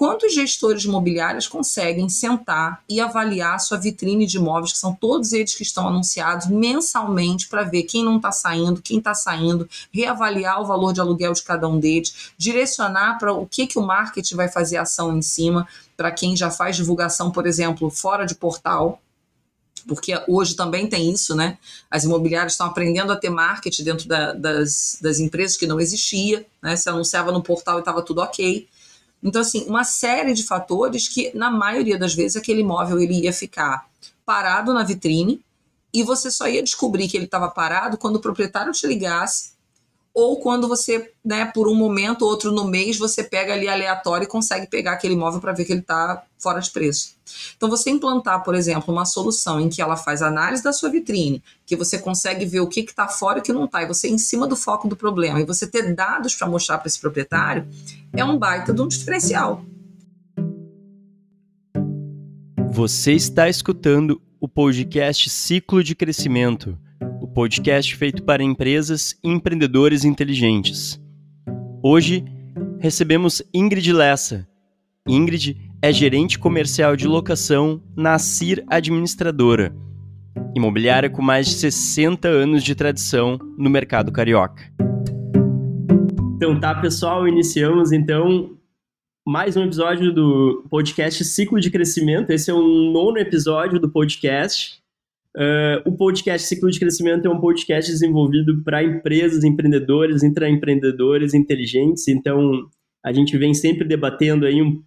Quantos gestores imobiliários conseguem sentar e avaliar sua vitrine de imóveis, que são todos eles que estão anunciados mensalmente, para ver quem não está saindo, quem está saindo, reavaliar o valor de aluguel de cada um deles, direcionar para o que, que o marketing vai fazer ação em cima, para quem já faz divulgação, por exemplo, fora de portal, porque hoje também tem isso, né? As imobiliárias estão aprendendo a ter marketing dentro da, das, das empresas que não existia, né? Se anunciava no portal e estava tudo ok. Então, assim, uma série de fatores que, na maioria das vezes, aquele imóvel ele ia ficar parado na vitrine e você só ia descobrir que ele estava parado quando o proprietário te ligasse ou quando você, né, por um momento ou outro no mês, você pega ali aleatório e consegue pegar aquele imóvel para ver que ele está fora de preço. Então, você implantar, por exemplo, uma solução em que ela faz análise da sua vitrine, que você consegue ver o que está fora e o que não está, e você em cima do foco do problema, e você ter dados para mostrar para esse proprietário, é um baita de um diferencial. Você está escutando o podcast Ciclo de Crescimento o podcast feito para empresas e empreendedores inteligentes. Hoje recebemos Ingrid Lessa. Ingrid é gerente comercial de locação na CIR Administradora, imobiliária com mais de 60 anos de tradição no mercado carioca. Então tá, pessoal, iniciamos então mais um episódio do podcast Ciclo de Crescimento. Esse é o nono episódio do podcast. Uh, o podcast Ciclo de Crescimento é um podcast desenvolvido para empresas, empreendedores, intraempreendedores inteligentes. Então, a gente vem sempre debatendo aí uh,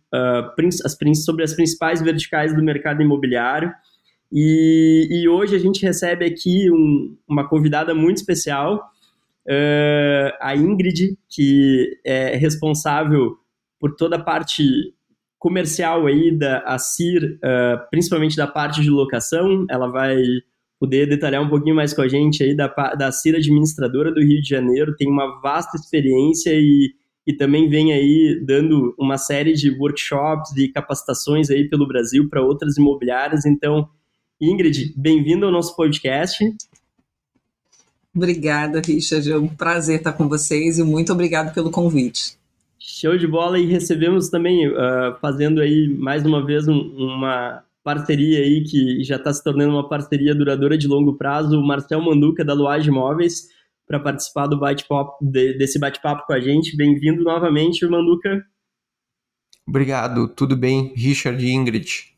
as, sobre as principais verticais do mercado imobiliário. E, e hoje a gente recebe aqui um, uma convidada muito especial, uh, a Ingrid, que é responsável por toda a parte comercial aí da ACIR, uh, principalmente da parte de locação, ela vai poder detalhar um pouquinho mais com a gente aí da, da CIR administradora do Rio de Janeiro, tem uma vasta experiência e, e também vem aí dando uma série de workshops e capacitações aí pelo Brasil para outras imobiliárias, então Ingrid, bem-vindo ao nosso podcast. Obrigada, Richard. É um prazer estar com vocês e muito obrigado pelo convite. Show de bola e recebemos também, uh, fazendo aí mais uma vez um, uma parceria aí que já está se tornando uma parceria duradoura de longo prazo, o Marcel Manduca da Luage Móveis, para participar do bate-papo de, desse bate-papo com a gente. Bem-vindo novamente, Manduca. Obrigado, tudo bem, Richard e Ingrid.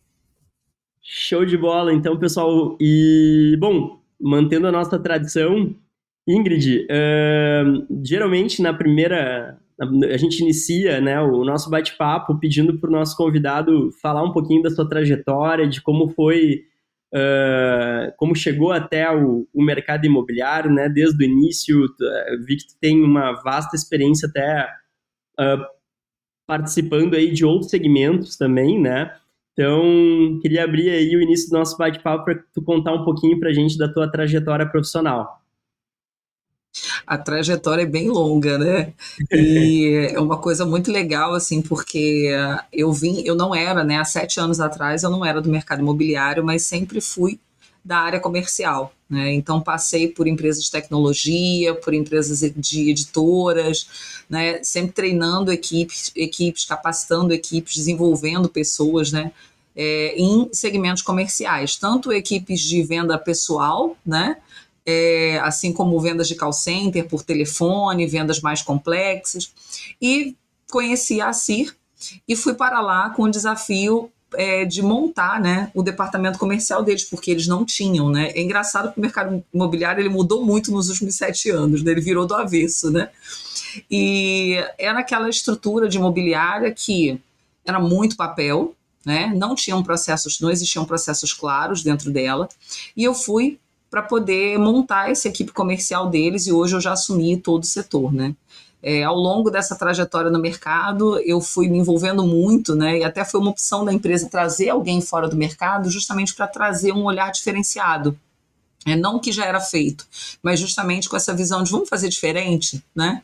Show de bola, então, pessoal. E, bom, mantendo a nossa tradição, Ingrid, uh, geralmente na primeira a gente inicia né, o nosso bate-papo pedindo para o nosso convidado falar um pouquinho da sua trajetória, de como foi, uh, como chegou até o, o, mercado imobiliário, né, desde o início. Vi que tu tem uma vasta experiência até uh, participando aí de outros segmentos também, né? Então, queria abrir aí o início do nosso bate-papo para tu contar um pouquinho para a gente da tua trajetória profissional a trajetória é bem longa, né? E é uma coisa muito legal, assim, porque eu vim, eu não era, né? Há sete anos atrás eu não era do mercado imobiliário, mas sempre fui da área comercial. Né? Então, passei por empresas de tecnologia, por empresas de editoras, né? sempre treinando equipes, equipes, capacitando equipes, desenvolvendo pessoas né? É, em segmentos comerciais, tanto equipes de venda pessoal, né? É, assim como vendas de call center por telefone, vendas mais complexas. E conheci a CIR e fui para lá com o desafio é, de montar né, o departamento comercial deles, porque eles não tinham. Né? É engraçado que o mercado imobiliário ele mudou muito nos últimos sete anos, né? ele virou do avesso. Né? E era aquela estrutura de imobiliária que era muito papel, né? não tinham processos, não existiam processos claros dentro dela, e eu fui para poder montar essa equipe comercial deles e hoje eu já assumi todo o setor, né? É, ao longo dessa trajetória no mercado, eu fui me envolvendo muito, né? E até foi uma opção da empresa trazer alguém fora do mercado, justamente para trazer um olhar diferenciado. É, não que já era feito, mas justamente com essa visão de vamos fazer diferente, né?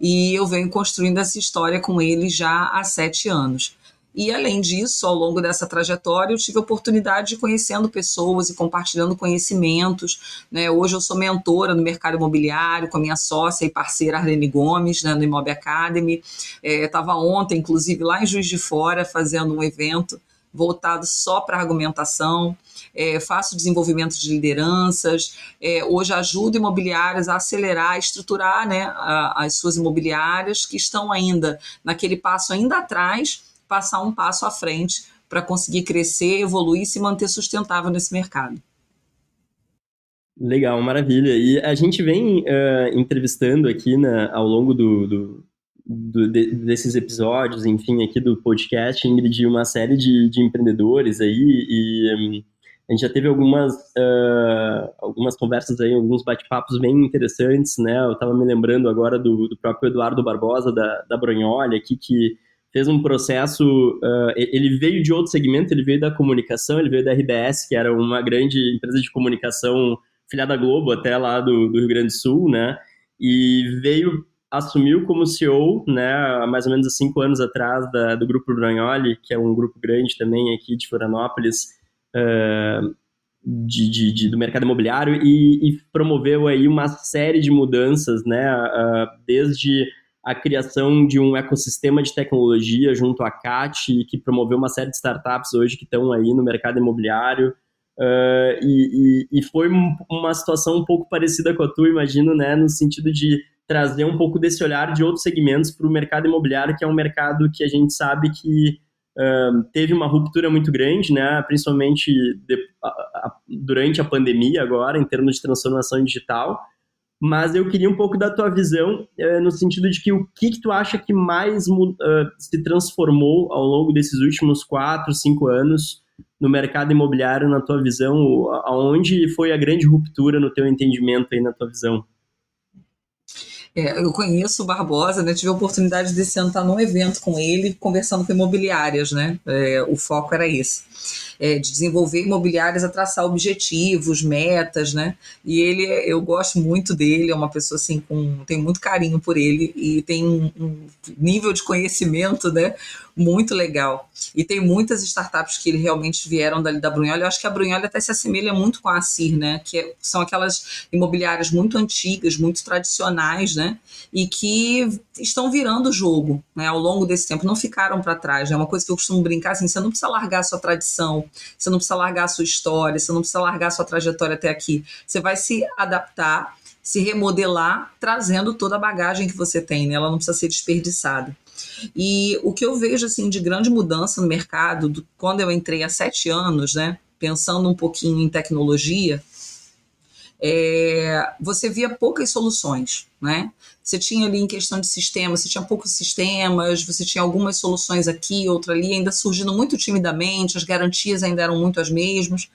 E eu venho construindo essa história com eles já há sete anos. E além disso, ao longo dessa trajetória, eu tive a oportunidade de conhecendo pessoas e compartilhando conhecimentos. Né? Hoje eu sou mentora no mercado imobiliário com a minha sócia e parceira Arlene Gomes, né, no Imob Academy. Estava é, ontem, inclusive, lá em Juiz de Fora, fazendo um evento voltado só para argumentação. É, faço desenvolvimento de lideranças, é, hoje ajudo imobiliárias a acelerar, a estruturar né, a, as suas imobiliárias que estão ainda naquele passo ainda atrás passar um passo à frente para conseguir crescer, evoluir e se manter sustentável nesse mercado. Legal, maravilha. E a gente vem uh, entrevistando aqui né, ao longo do, do, do de, desses episódios, enfim, aqui do podcast, Ingrid, uma série de, de empreendedores aí e um, a gente já teve algumas, uh, algumas conversas aí, alguns bate-papos bem interessantes, né? Eu estava me lembrando agora do, do próprio Eduardo Barbosa da, da Bronholi aqui, que fez um processo. Uh, ele veio de outro segmento, ele veio da comunicação, ele veio da RBS, que era uma grande empresa de comunicação filiada à Globo, até lá do, do Rio Grande do Sul, né? E veio, assumiu como CEO, né, mais ou menos há cinco anos atrás, da, do Grupo Bragnoli, que é um grupo grande também aqui de Florianópolis, uh, de, de, de, do mercado imobiliário, e, e, promoveu aí uma série de mudanças, né, uh, desde a criação de um ecossistema de tecnologia junto à CAT, que promoveu uma série de startups hoje que estão aí no mercado imobiliário. Uh, e, e, e, foi uma situação um pouco parecida com a tua, imagino, né, no sentido de trazer um pouco desse olhar de outros segmentos para o mercado imobiliário, que é um mercado que a gente sabe que uh, teve uma ruptura muito grande, né, principalmente de, a, a, durante a pandemia agora, em termos de transformação digital mas eu queria um pouco da tua visão uh, no sentido de que o que, que tu acha que mais uh, se transformou ao longo desses últimos quatro, cinco anos no mercado imobiliário, na tua visão, aonde foi a grande ruptura no teu entendimento aí na tua visão? É, eu conheço o Barbosa, né? Tive a oportunidade de sentar num evento com ele, conversando com imobiliárias, né? É, o foco era esse é, de desenvolver imobiliárias a traçar objetivos, metas, né? E ele, eu gosto muito dele, é uma pessoa assim com tem muito carinho por ele e tem um, um nível de conhecimento, né? Muito legal. E tem muitas startups que realmente vieram dali da Brunholi. Eu acho que a Brunholi até se assemelha muito com a CIR, né? Que é, são aquelas imobiliárias muito antigas, muito tradicionais, né? E que estão virando o jogo, né? Ao longo desse tempo, não ficaram para trás. É né? uma coisa que eu costumo brincar assim: você não precisa largar a sua tradição, você não precisa largar a sua história, você não precisa largar a sua trajetória até aqui. Você vai se adaptar, se remodelar, trazendo toda a bagagem que você tem, né? Ela não precisa ser desperdiçada. E o que eu vejo assim de grande mudança no mercado, do, quando eu entrei há sete anos, né? Pensando um pouquinho em tecnologia, é, você via poucas soluções, né? Você tinha ali em questão de sistema, você tinha poucos sistemas, você tinha algumas soluções aqui, outra ali, ainda surgindo muito timidamente, as garantias ainda eram muito as mesmas.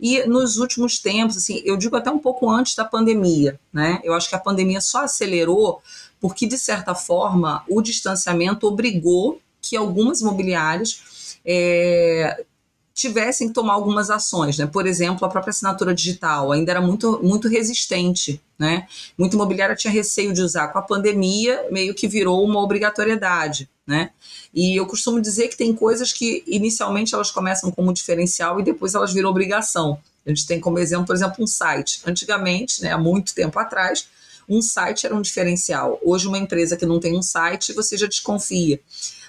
E nos últimos tempos, assim, eu digo até um pouco antes da pandemia, né? Eu acho que a pandemia só acelerou porque, de certa forma, o distanciamento obrigou que algumas imobiliárias é, tivessem que tomar algumas ações, né? Por exemplo, a própria assinatura digital ainda era muito, muito resistente, né? Muita imobiliária tinha receio de usar. Com a pandemia, meio que virou uma obrigatoriedade, né? E eu costumo dizer que tem coisas que inicialmente elas começam como diferencial e depois elas viram obrigação. A gente tem como exemplo, por exemplo, um site. Antigamente, né, há muito tempo atrás, um site era um diferencial. Hoje, uma empresa que não tem um site, você já desconfia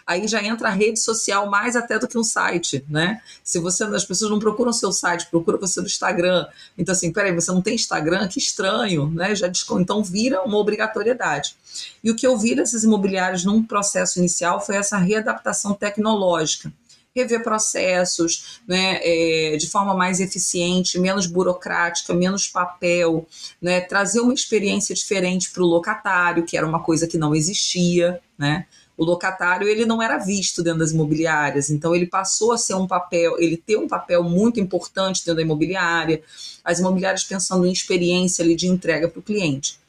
aí já entra a rede social mais até do que um site, né? Se você, as pessoas não procuram seu site, procuram você no Instagram. Então, assim, peraí, você não tem Instagram? Que estranho, né? Já então vira uma obrigatoriedade. E o que eu vi desses imobiliários num processo inicial foi essa readaptação tecnológica rever processos né, é, de forma mais eficiente, menos burocrática, menos papel, né, trazer uma experiência diferente para o locatário, que era uma coisa que não existia. Né? O locatário ele não era visto dentro das imobiliárias, então ele passou a ser um papel, ele ter um papel muito importante dentro da imobiliária, as imobiliárias pensando em experiência ali de entrega para o cliente.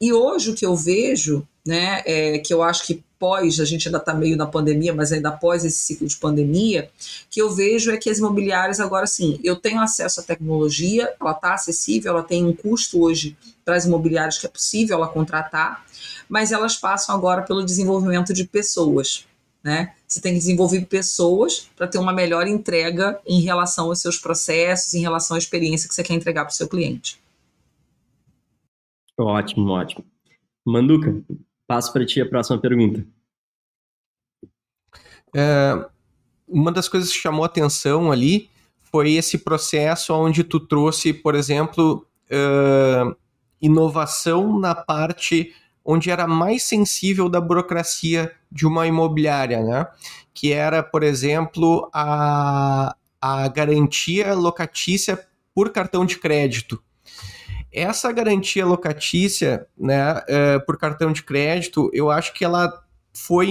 E hoje o que eu vejo, né, é que eu acho que pós, a gente ainda está meio na pandemia, mas ainda após esse ciclo de pandemia, que eu vejo é que as imobiliárias agora sim, eu tenho acesso à tecnologia, ela está acessível, ela tem um custo hoje para as imobiliárias que é possível ela contratar, mas elas passam agora pelo desenvolvimento de pessoas. né? Você tem que desenvolver pessoas para ter uma melhor entrega em relação aos seus processos, em relação à experiência que você quer entregar para o seu cliente. Ótimo, ótimo. Manduca, passo para ti a próxima pergunta. É, uma das coisas que chamou atenção ali foi esse processo onde tu trouxe, por exemplo, uh, inovação na parte onde era mais sensível da burocracia de uma imobiliária, né? Que era, por exemplo, a, a garantia locatícia por cartão de crédito. Essa garantia locatícia, né, é, por cartão de crédito, eu acho que ela foi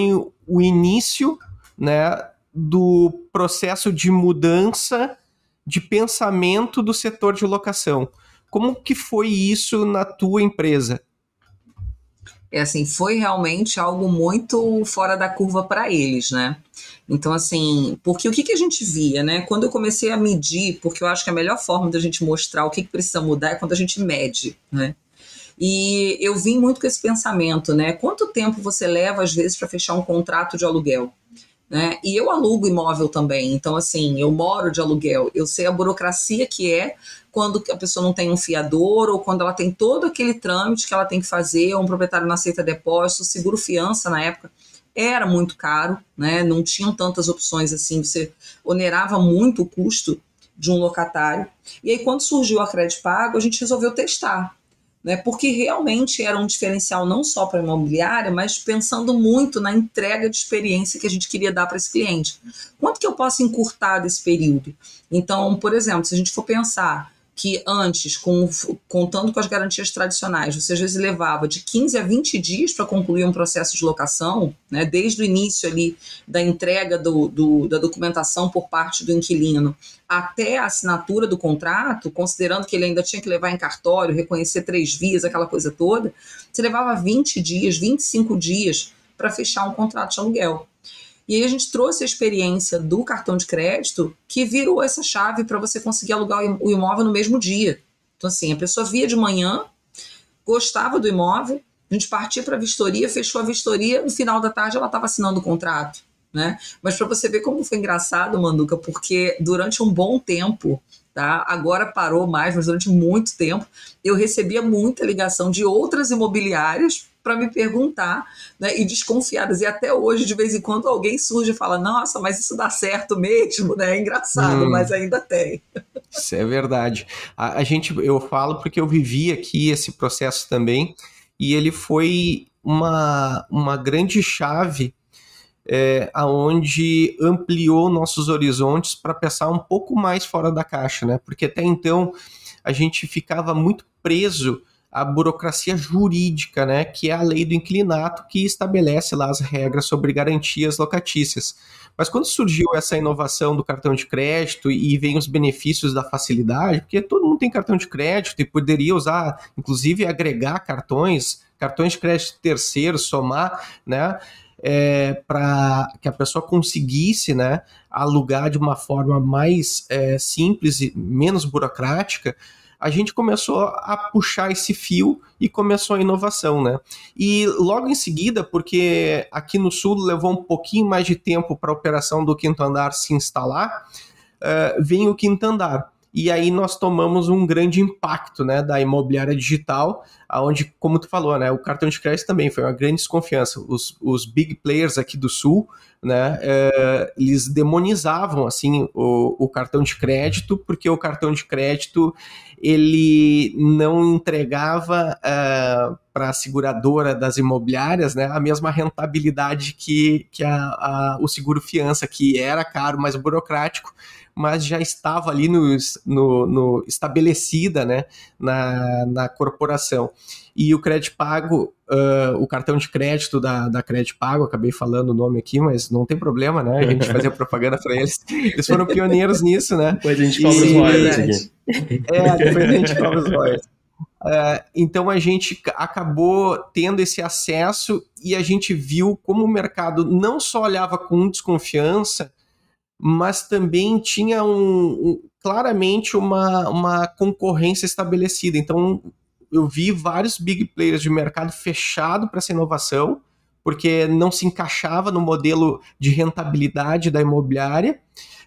o início, né, do processo de mudança de pensamento do setor de locação. Como que foi isso na tua empresa? É assim, foi realmente algo muito fora da curva para eles, né? Então, assim, porque o que, que a gente via, né? Quando eu comecei a medir, porque eu acho que a melhor forma da gente mostrar o que, que precisa mudar é quando a gente mede, né? E eu vim muito com esse pensamento, né? Quanto tempo você leva, às vezes, para fechar um contrato de aluguel? Né? E eu alugo imóvel também, então assim, eu moro de aluguel, eu sei a burocracia que é quando a pessoa não tem um fiador ou quando ela tem todo aquele trâmite que ela tem que fazer, ou um proprietário não aceita depósito, seguro fiança na época era muito caro, né? Não tinham tantas opções assim, você onerava muito o custo de um locatário. E aí quando surgiu a Crédito Pago, a gente resolveu testar né? Porque realmente era um diferencial não só para a imobiliária, mas pensando muito na entrega de experiência que a gente queria dar para esse cliente. Quanto que eu posso encurtar desse período? Então, por exemplo, se a gente for pensar que antes, com, contando com as garantias tradicionais, você às vezes levava de 15 a 20 dias para concluir um processo de locação, né, desde o início ali da entrega do, do, da documentação por parte do inquilino até a assinatura do contrato, considerando que ele ainda tinha que levar em cartório, reconhecer três vias, aquela coisa toda, você levava 20 dias, 25 dias para fechar um contrato de aluguel. E aí a gente trouxe a experiência do cartão de crédito que virou essa chave para você conseguir alugar o imóvel no mesmo dia. Então, assim, a pessoa via de manhã, gostava do imóvel, a gente partia para a vistoria, fechou a vistoria, no final da tarde ela estava assinando o contrato. Né? Mas para você ver como foi engraçado, Manduca, porque durante um bom tempo, tá? Agora parou mais, mas durante muito tempo eu recebia muita ligação de outras imobiliárias para me perguntar, né, e desconfiadas. E até hoje, de vez em quando, alguém surge e fala: Nossa, mas isso dá certo mesmo, né? É engraçado, hum, mas ainda tem. Isso é verdade. A, a, gente, eu falo porque eu vivi aqui esse processo também, e ele foi uma, uma grande chave. É, aonde ampliou nossos horizontes para pensar um pouco mais fora da caixa, né? Porque até então a gente ficava muito preso a burocracia jurídica, né, que é a lei do inclinato que estabelece lá as regras sobre garantias locatícias. Mas quando surgiu essa inovação do cartão de crédito e vem os benefícios da facilidade, porque todo mundo tem cartão de crédito e poderia usar, inclusive agregar cartões, cartões de crédito terceiros, somar, né, é, para que a pessoa conseguisse né, alugar de uma forma mais é, simples e menos burocrática, a gente começou a puxar esse fio e começou a inovação, né? E logo em seguida, porque aqui no sul levou um pouquinho mais de tempo para a operação do quinto andar se instalar, uh, vem o quinto andar. E aí nós tomamos um grande impacto, né, da imobiliária digital, aonde, como tu falou, né, o cartão de crédito também foi uma grande desconfiança. Os, os big players aqui do sul, né, é, eles demonizavam assim o, o cartão de crédito, porque o cartão de crédito ele não entregava uh, é, para a seguradora das imobiliárias né, a mesma rentabilidade que, que a, a, o seguro fiança, que era caro, mais burocrático, mas já estava ali no, no, no estabelecida né, na, na corporação. E o crédito pago, uh, o cartão de crédito da, da crédito pago, acabei falando o nome aqui, mas não tem problema, né? A gente fazia propaganda para eles. Eles foram pioneiros nisso, né? Depois a gente cobra os royalties aqui. É, depois a gente cobra os royalties. Uh, então a gente acabou tendo esse acesso e a gente viu como o mercado não só olhava com desconfiança, mas também tinha um, um, claramente uma, uma concorrência estabelecida. Então eu vi vários big players de mercado fechado para essa inovação, porque não se encaixava no modelo de rentabilidade da imobiliária,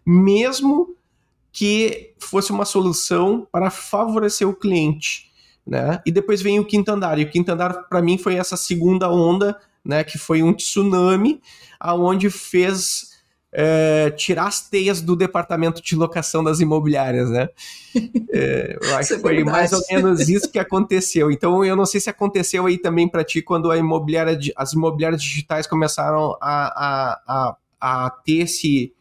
mesmo que fosse uma solução para favorecer o cliente. Né? E depois vem o quinto andar. E o quinto andar, para mim, foi essa segunda onda, né? que foi um tsunami, aonde fez é, tirar as teias do departamento de locação das imobiliárias, né? É, eu acho que foi mais ou menos isso que aconteceu. Então, eu não sei se aconteceu aí também para ti quando a imobiliária, as imobiliárias digitais começaram a, a, a, a ter esse,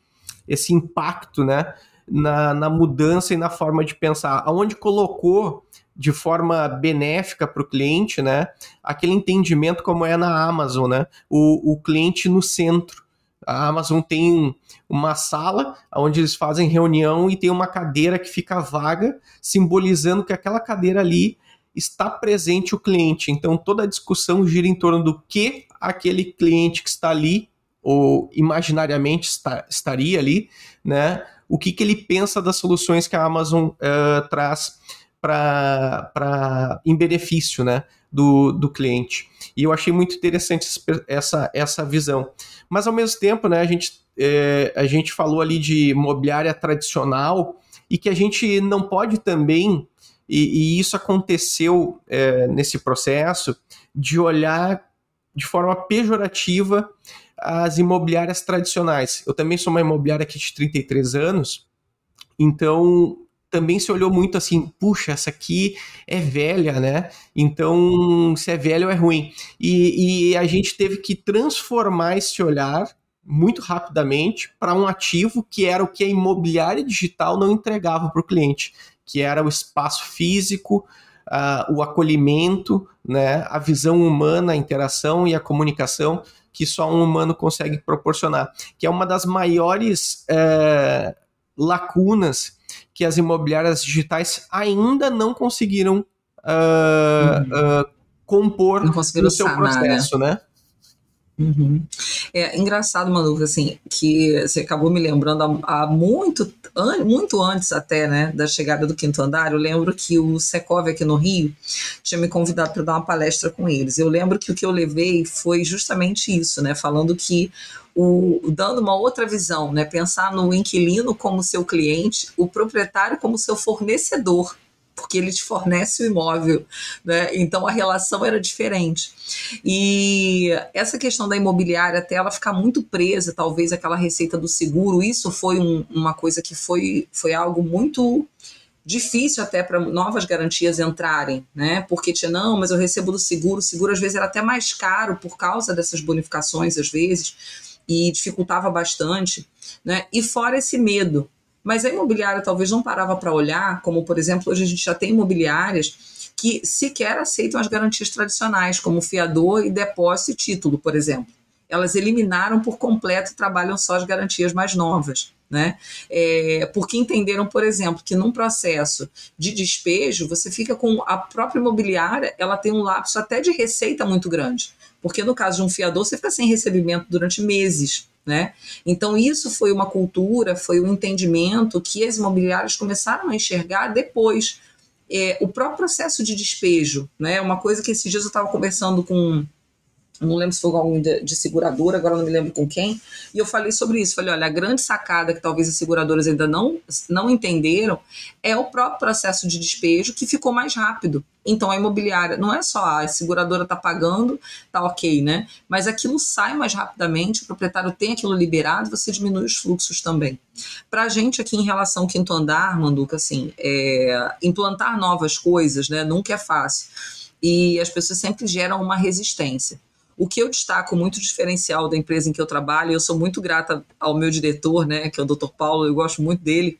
esse impacto, né? Na, na mudança e na forma de pensar. Aonde colocou de forma benéfica para o cliente, né? Aquele entendimento como é na Amazon, né? O, o cliente no centro. A Amazon tem uma sala onde eles fazem reunião e tem uma cadeira que fica vaga, simbolizando que aquela cadeira ali está presente o cliente. Então toda a discussão gira em torno do que aquele cliente que está ali ou imaginariamente está, estaria ali, né? O que, que ele pensa das soluções que a Amazon uh, traz para em benefício, né? Do, do cliente. E eu achei muito interessante essa, essa visão. Mas ao mesmo tempo, né, a gente, é, a gente falou ali de imobiliária tradicional e que a gente não pode também, e, e isso aconteceu é, nesse processo, de olhar de forma pejorativa as imobiliárias tradicionais. Eu também sou uma imobiliária aqui de 33 anos, então também se olhou muito assim, puxa, essa aqui é velha, né? Então, se é velho é ruim. E, e a gente teve que transformar esse olhar muito rapidamente para um ativo que era o que a imobiliária digital não entregava para o cliente, que era o espaço físico, uh, o acolhimento, né, a visão humana, a interação e a comunicação que só um humano consegue proporcionar, que é uma das maiores é, lacunas que as imobiliárias digitais ainda não conseguiram uh, uhum. uh, compor no seu né? processo, né? né? Uhum. É engraçado, Manu, assim, que você acabou me lembrando há, há, muito, an, muito antes até, né, da chegada do quinto andar, eu lembro que o Secov aqui no Rio tinha me convidado para dar uma palestra com eles. Eu lembro que o que eu levei foi justamente isso, né, falando que o, dando uma outra visão, né, pensar no inquilino como seu cliente, o proprietário como seu fornecedor porque ele te fornece o imóvel, né? Então a relação era diferente. E essa questão da imobiliária, até ela ficar muito presa, talvez aquela receita do seguro, isso foi um, uma coisa que foi, foi algo muito difícil até para novas garantias entrarem, né? Porque tinha, não, mas eu recebo do seguro, o seguro às vezes era até mais caro por causa dessas bonificações, às vezes, e dificultava bastante, né? E fora esse medo, mas a imobiliária talvez não parava para olhar, como por exemplo, hoje a gente já tem imobiliárias que sequer aceitam as garantias tradicionais, como fiador e depósito e título, por exemplo. Elas eliminaram por completo e trabalham só as garantias mais novas. Né? É, porque entenderam, por exemplo, que num processo de despejo, você fica com a própria imobiliária, ela tem um lapso até de receita muito grande. Porque no caso de um fiador, você fica sem recebimento durante meses. Né? Então, isso foi uma cultura, foi um entendimento que as imobiliárias começaram a enxergar depois. É, o próprio processo de despejo, né? Uma coisa que esses dias eu estava conversando com não lembro se foi algum de, de, seguradora, agora não me lembro com quem, e eu falei sobre isso. Falei, olha, a grande sacada que talvez as seguradoras ainda não, não entenderam é o próprio processo de despejo que ficou mais rápido. Então a imobiliária não é só ah, a seguradora está pagando, tá ok, né? Mas aquilo sai mais rapidamente, o proprietário tem aquilo liberado, você diminui os fluxos também. Para a gente aqui em relação ao quinto andar, Manduca, assim, é, implantar novas coisas, né? Nunca é fácil. E as pessoas sempre geram uma resistência. O que eu destaco muito diferencial da empresa em que eu trabalho, eu sou muito grata ao meu diretor, né, que é o Dr. Paulo, eu gosto muito dele,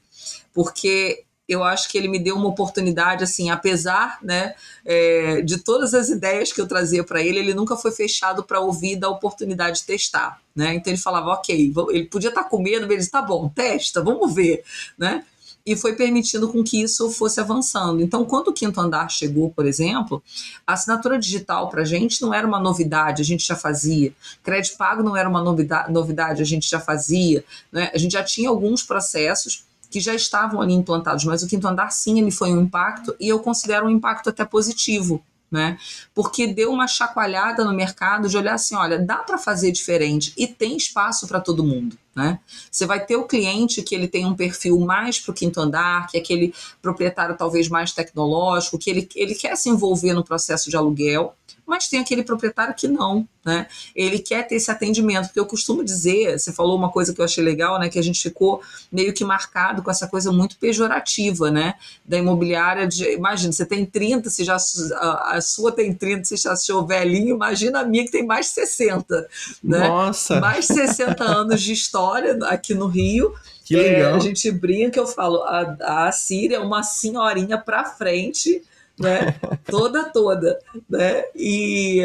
porque eu acho que ele me deu uma oportunidade, assim, apesar né, é, de todas as ideias que eu trazia para ele, ele nunca foi fechado para ouvir da oportunidade de testar. Né? Então ele falava, ok, ele podia estar tá com medo, mas ele disse, tá bom, testa, vamos ver. Né? e foi permitindo com que isso fosse avançando. Então, quando o quinto andar chegou, por exemplo, a assinatura digital para a gente não era uma novidade, a gente já fazia. Crédito pago não era uma novidade, a gente já fazia. Né? A gente já tinha alguns processos que já estavam ali implantados, mas o quinto andar sim, ele foi um impacto e eu considero um impacto até positivo, né? Porque deu uma chacoalhada no mercado de olhar assim, olha, dá para fazer diferente e tem espaço para todo mundo, né? Você vai ter o cliente que ele tem um perfil mais para o quinto andar, que é aquele proprietário talvez mais tecnológico, que ele, ele quer se envolver no processo de aluguel, mas tem aquele proprietário que não, né? Ele quer ter esse atendimento, porque eu costumo dizer, você falou uma coisa que eu achei legal, né? Que a gente ficou meio que marcado com essa coisa muito pejorativa, né? Da imobiliária de. Imagina, você tem 30, se já a, a sua tem 30, se já achou velhinho, imagina a minha que tem mais de 60. Né? Nossa! Mais de 60 anos de história aqui no Rio. Que legal. É, a gente brinca, eu falo, a, a Síria é uma senhorinha para frente né? toda, toda, né? E,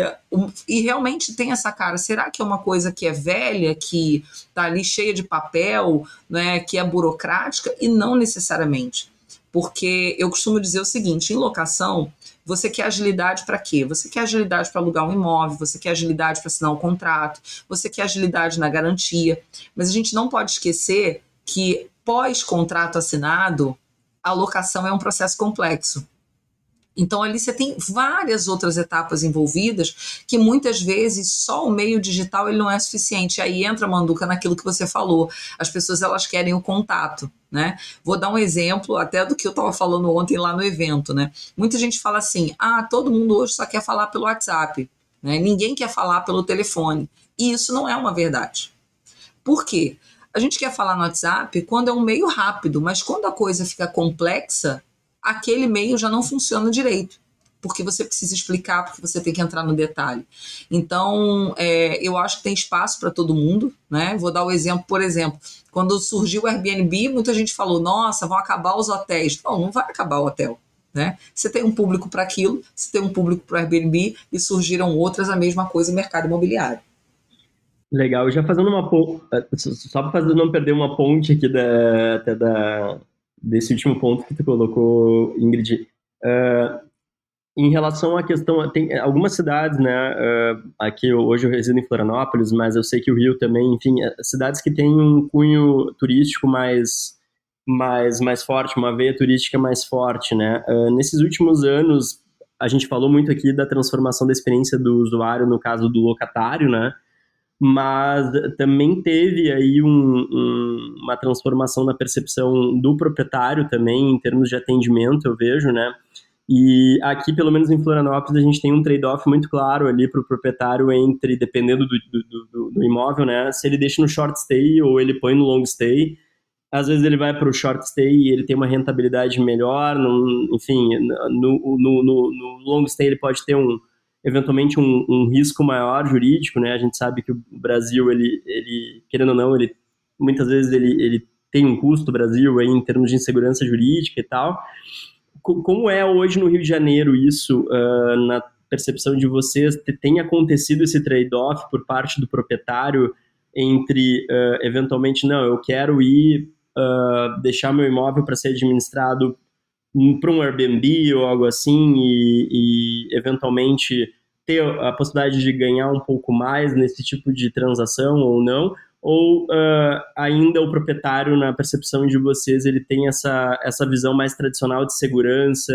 e realmente tem essa cara. Será que é uma coisa que é velha, que tá ali cheia de papel, né? Que é burocrática? E não necessariamente. Porque eu costumo dizer o seguinte: em locação, você quer agilidade para quê? Você quer agilidade para alugar um imóvel, você quer agilidade para assinar um contrato, você quer agilidade na garantia. Mas a gente não pode esquecer que pós-contrato assinado, a locação é um processo complexo. Então, ali você tem várias outras etapas envolvidas que muitas vezes só o meio digital ele não é suficiente. Aí entra, Manduca, naquilo que você falou. As pessoas elas querem o contato. Né? Vou dar um exemplo até do que eu estava falando ontem lá no evento. Né? Muita gente fala assim: ah, todo mundo hoje só quer falar pelo WhatsApp. Né? Ninguém quer falar pelo telefone. E isso não é uma verdade. Por quê? A gente quer falar no WhatsApp quando é um meio rápido, mas quando a coisa fica complexa, aquele meio já não funciona direito porque você precisa explicar, porque você tem que entrar no detalhe. Então, é, eu acho que tem espaço para todo mundo, né? Vou dar o um exemplo, por exemplo, quando surgiu o Airbnb, muita gente falou: nossa, vão acabar os hotéis. Não, não vai acabar o hotel. Né? Você tem um público para aquilo, você tem um público para o Airbnb e surgiram outras, a mesma coisa no mercado imobiliário. Legal, já fazendo uma ponte, é, só para não perder uma ponte aqui da, até da, desse último ponto que tu colocou, Ingrid. Uh, em relação à questão, tem algumas cidades, né? Uh, aqui hoje eu resido em Florianópolis, mas eu sei que o Rio também, enfim, é, cidades que têm um cunho turístico mais mais mais forte, uma veia turística mais forte, né? Uh, nesses últimos anos, a gente falou muito aqui da transformação da experiência do usuário no caso do locatário, né? Mas também teve aí um, um, uma transformação na percepção do proprietário também, em termos de atendimento, eu vejo, né? E aqui, pelo menos em Florianópolis, a gente tem um trade-off muito claro ali para o proprietário entre, dependendo do, do, do, do, imóvel, né? Se ele deixa no short stay ou ele põe no long stay. Às vezes ele vai para o short stay e ele tem uma rentabilidade melhor, no, enfim, no, no, no, no long stay ele pode ter um, eventualmente um, um, risco maior jurídico, né? A gente sabe que o Brasil, ele, ele querendo ou não, ele muitas vezes ele, ele tem um custo, Brasil, aí, em termos de insegurança jurídica e tal. Como é hoje no Rio de Janeiro isso, uh, na percepção de vocês? Tem acontecido esse trade-off por parte do proprietário entre, uh, eventualmente, não, eu quero ir uh, deixar meu imóvel para ser administrado para um Airbnb ou algo assim e, e, eventualmente ter a possibilidade de ganhar um pouco mais nesse tipo de transação ou não ou uh, ainda o proprietário na percepção de vocês ele tem essa, essa visão mais tradicional de segurança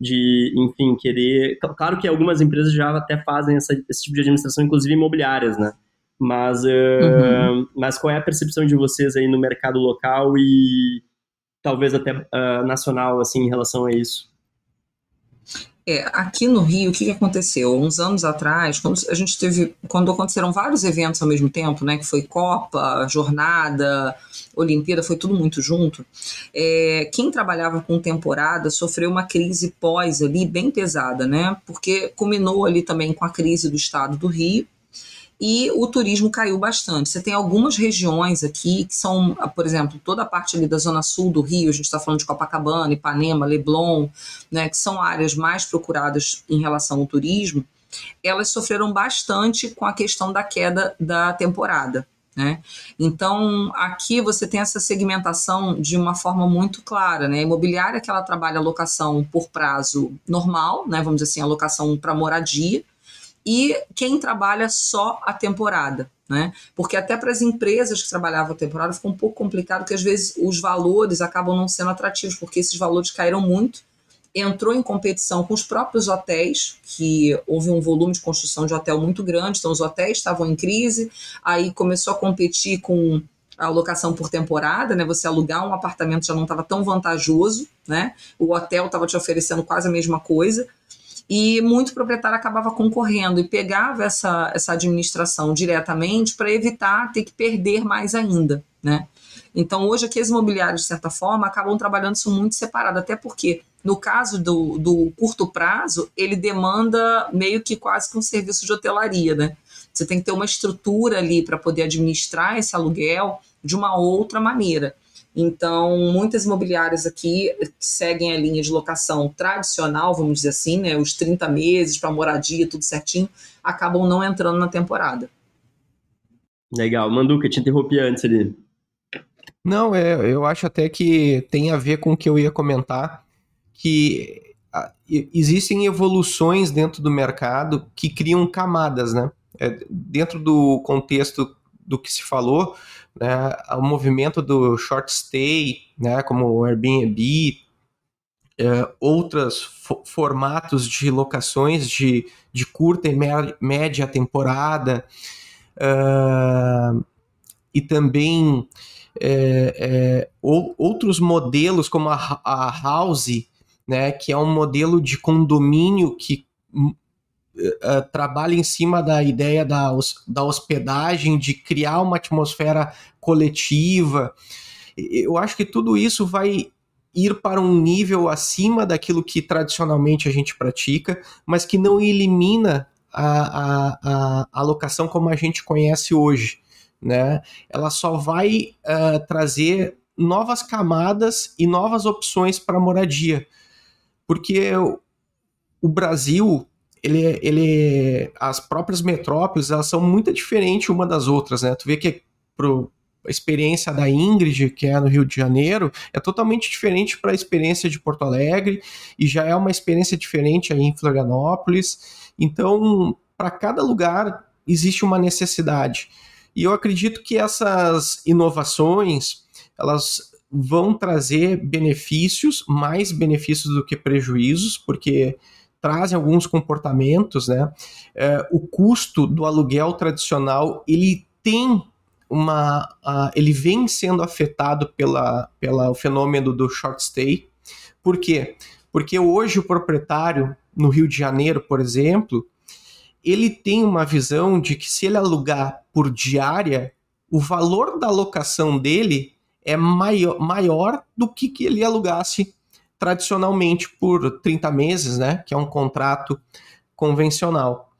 de enfim querer claro que algumas empresas já até fazem essa, esse tipo de administração inclusive imobiliárias né mas uh, uhum. mas qual é a percepção de vocês aí no mercado local e talvez até uh, nacional, assim, em relação a isso? É, aqui no Rio, o que, aconteceu? Uns anos atrás, quando a gente teve, quando aconteceram vários eventos ao mesmo tempo, né, que foi Copa, Jornada, Olimpíada, foi tudo muito junto. É, quem trabalhava com temporada sofreu uma crise pós ali bem pesada, né? Porque culminou ali também com a crise do estado do Rio e o turismo caiu bastante. Você tem algumas regiões aqui que são, por exemplo, toda a parte ali da zona sul do Rio, a gente está falando de Copacabana, Ipanema, Leblon, né, que são áreas mais procuradas em relação ao turismo, elas sofreram bastante com a questão da queda da temporada. Né? Então, aqui você tem essa segmentação de uma forma muito clara. Né? A imobiliária que ela trabalha a locação por prazo normal, né? vamos dizer assim, a locação para moradia, e quem trabalha só a temporada. Né? Porque até para as empresas que trabalhavam a temporada ficou um pouco complicado, porque às vezes os valores acabam não sendo atrativos, porque esses valores caíram muito entrou em competição com os próprios hotéis, que houve um volume de construção de hotel muito grande, então os hotéis estavam em crise, aí começou a competir com a alocação por temporada, né? Você alugar um apartamento já não estava tão vantajoso, né? O hotel estava te oferecendo quase a mesma coisa. E muito proprietário acabava concorrendo e pegava essa, essa administração diretamente para evitar ter que perder mais ainda, né? Então, hoje, aqui as imobiliários, de certa forma, acabam trabalhando isso muito separado, até porque, no caso do, do curto prazo, ele demanda meio que quase que um serviço de hotelaria, né? Você tem que ter uma estrutura ali para poder administrar esse aluguel de uma outra maneira. Então, muitas imobiliárias aqui seguem a linha de locação tradicional, vamos dizer assim, né, os 30 meses para moradia, tudo certinho, acabam não entrando na temporada. Legal. Manduca, te interrompi antes ali. Não, é, eu acho até que tem a ver com o que eu ia comentar, que existem evoluções dentro do mercado que criam camadas, né? É, dentro do contexto do que se falou, né, o movimento do short stay, né, como o Airbnb, é, outros formatos de locações de, de curta e média temporada, uh, e também é, é, ou, outros modelos como a, a House, né, que é um modelo de condomínio que uh, trabalha em cima da ideia da, da hospedagem, de criar uma atmosfera coletiva. Eu acho que tudo isso vai ir para um nível acima daquilo que tradicionalmente a gente pratica, mas que não elimina a, a, a, locação como a gente conhece hoje. Né? Ela só vai uh, trazer novas camadas e novas opções para moradia, porque o Brasil ele, ele, as próprias metrópoles, elas são muito diferentes uma das outras, né? Tu vê que pro, a experiência da Ingrid, que é no Rio de Janeiro, é totalmente diferente para a experiência de Porto Alegre e já é uma experiência diferente aí em Florianópolis. Então, para cada lugar existe uma necessidade. E eu acredito que essas inovações, elas vão trazer benefícios, mais benefícios do que prejuízos, porque trazem alguns comportamentos, né? É, o custo do aluguel tradicional ele tem uma, ele vem sendo afetado pela, pela fenômeno do short stay. Por quê? Porque hoje o proprietário no Rio de Janeiro, por exemplo, ele tem uma visão de que se ele alugar por diária, o valor da locação dele é maior, maior do que que ele alugasse tradicionalmente por 30 meses, né, que é um contrato convencional.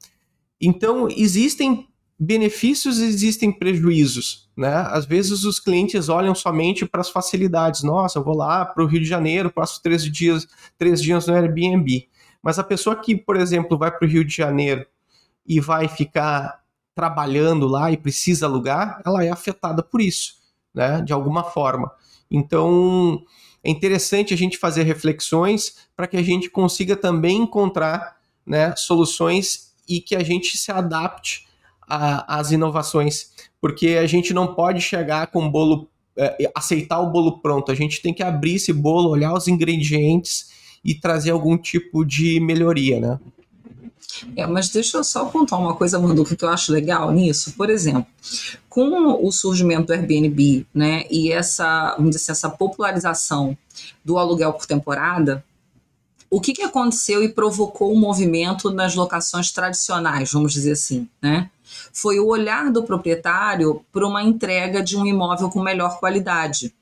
Então, existem benefícios e existem prejuízos, né? Às vezes os clientes olham somente para as facilidades. Nossa, eu vou lá para o Rio de Janeiro, passo três dias, três dias no Airbnb. Mas a pessoa que, por exemplo, vai para o Rio de Janeiro e vai ficar trabalhando lá e precisa alugar, ela é afetada por isso, né? De alguma forma. Então, é interessante a gente fazer reflexões para que a gente consiga também encontrar né, soluções e que a gente se adapte às inovações, porque a gente não pode chegar com bolo, é, aceitar o bolo pronto, a gente tem que abrir esse bolo, olhar os ingredientes e trazer algum tipo de melhoria, né? É, mas deixa eu só contar uma coisa, Manduca, que eu acho legal nisso. Por exemplo, com o surgimento do Airbnb, né, e essa, vamos dizer assim, essa popularização do aluguel por temporada, o que, que aconteceu e provocou um movimento nas locações tradicionais, vamos dizer assim, né? Foi o olhar do proprietário para uma entrega de um imóvel com melhor qualidade.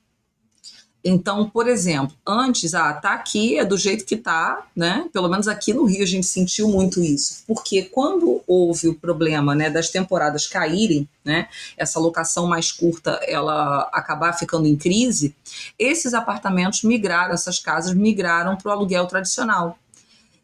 Então, por exemplo, antes, ah, tá aqui, é do jeito que tá, né? Pelo menos aqui no Rio a gente sentiu muito isso. Porque quando houve o problema, né, das temporadas caírem, né, essa locação mais curta, ela acabar ficando em crise, esses apartamentos migraram, essas casas migraram para o aluguel tradicional.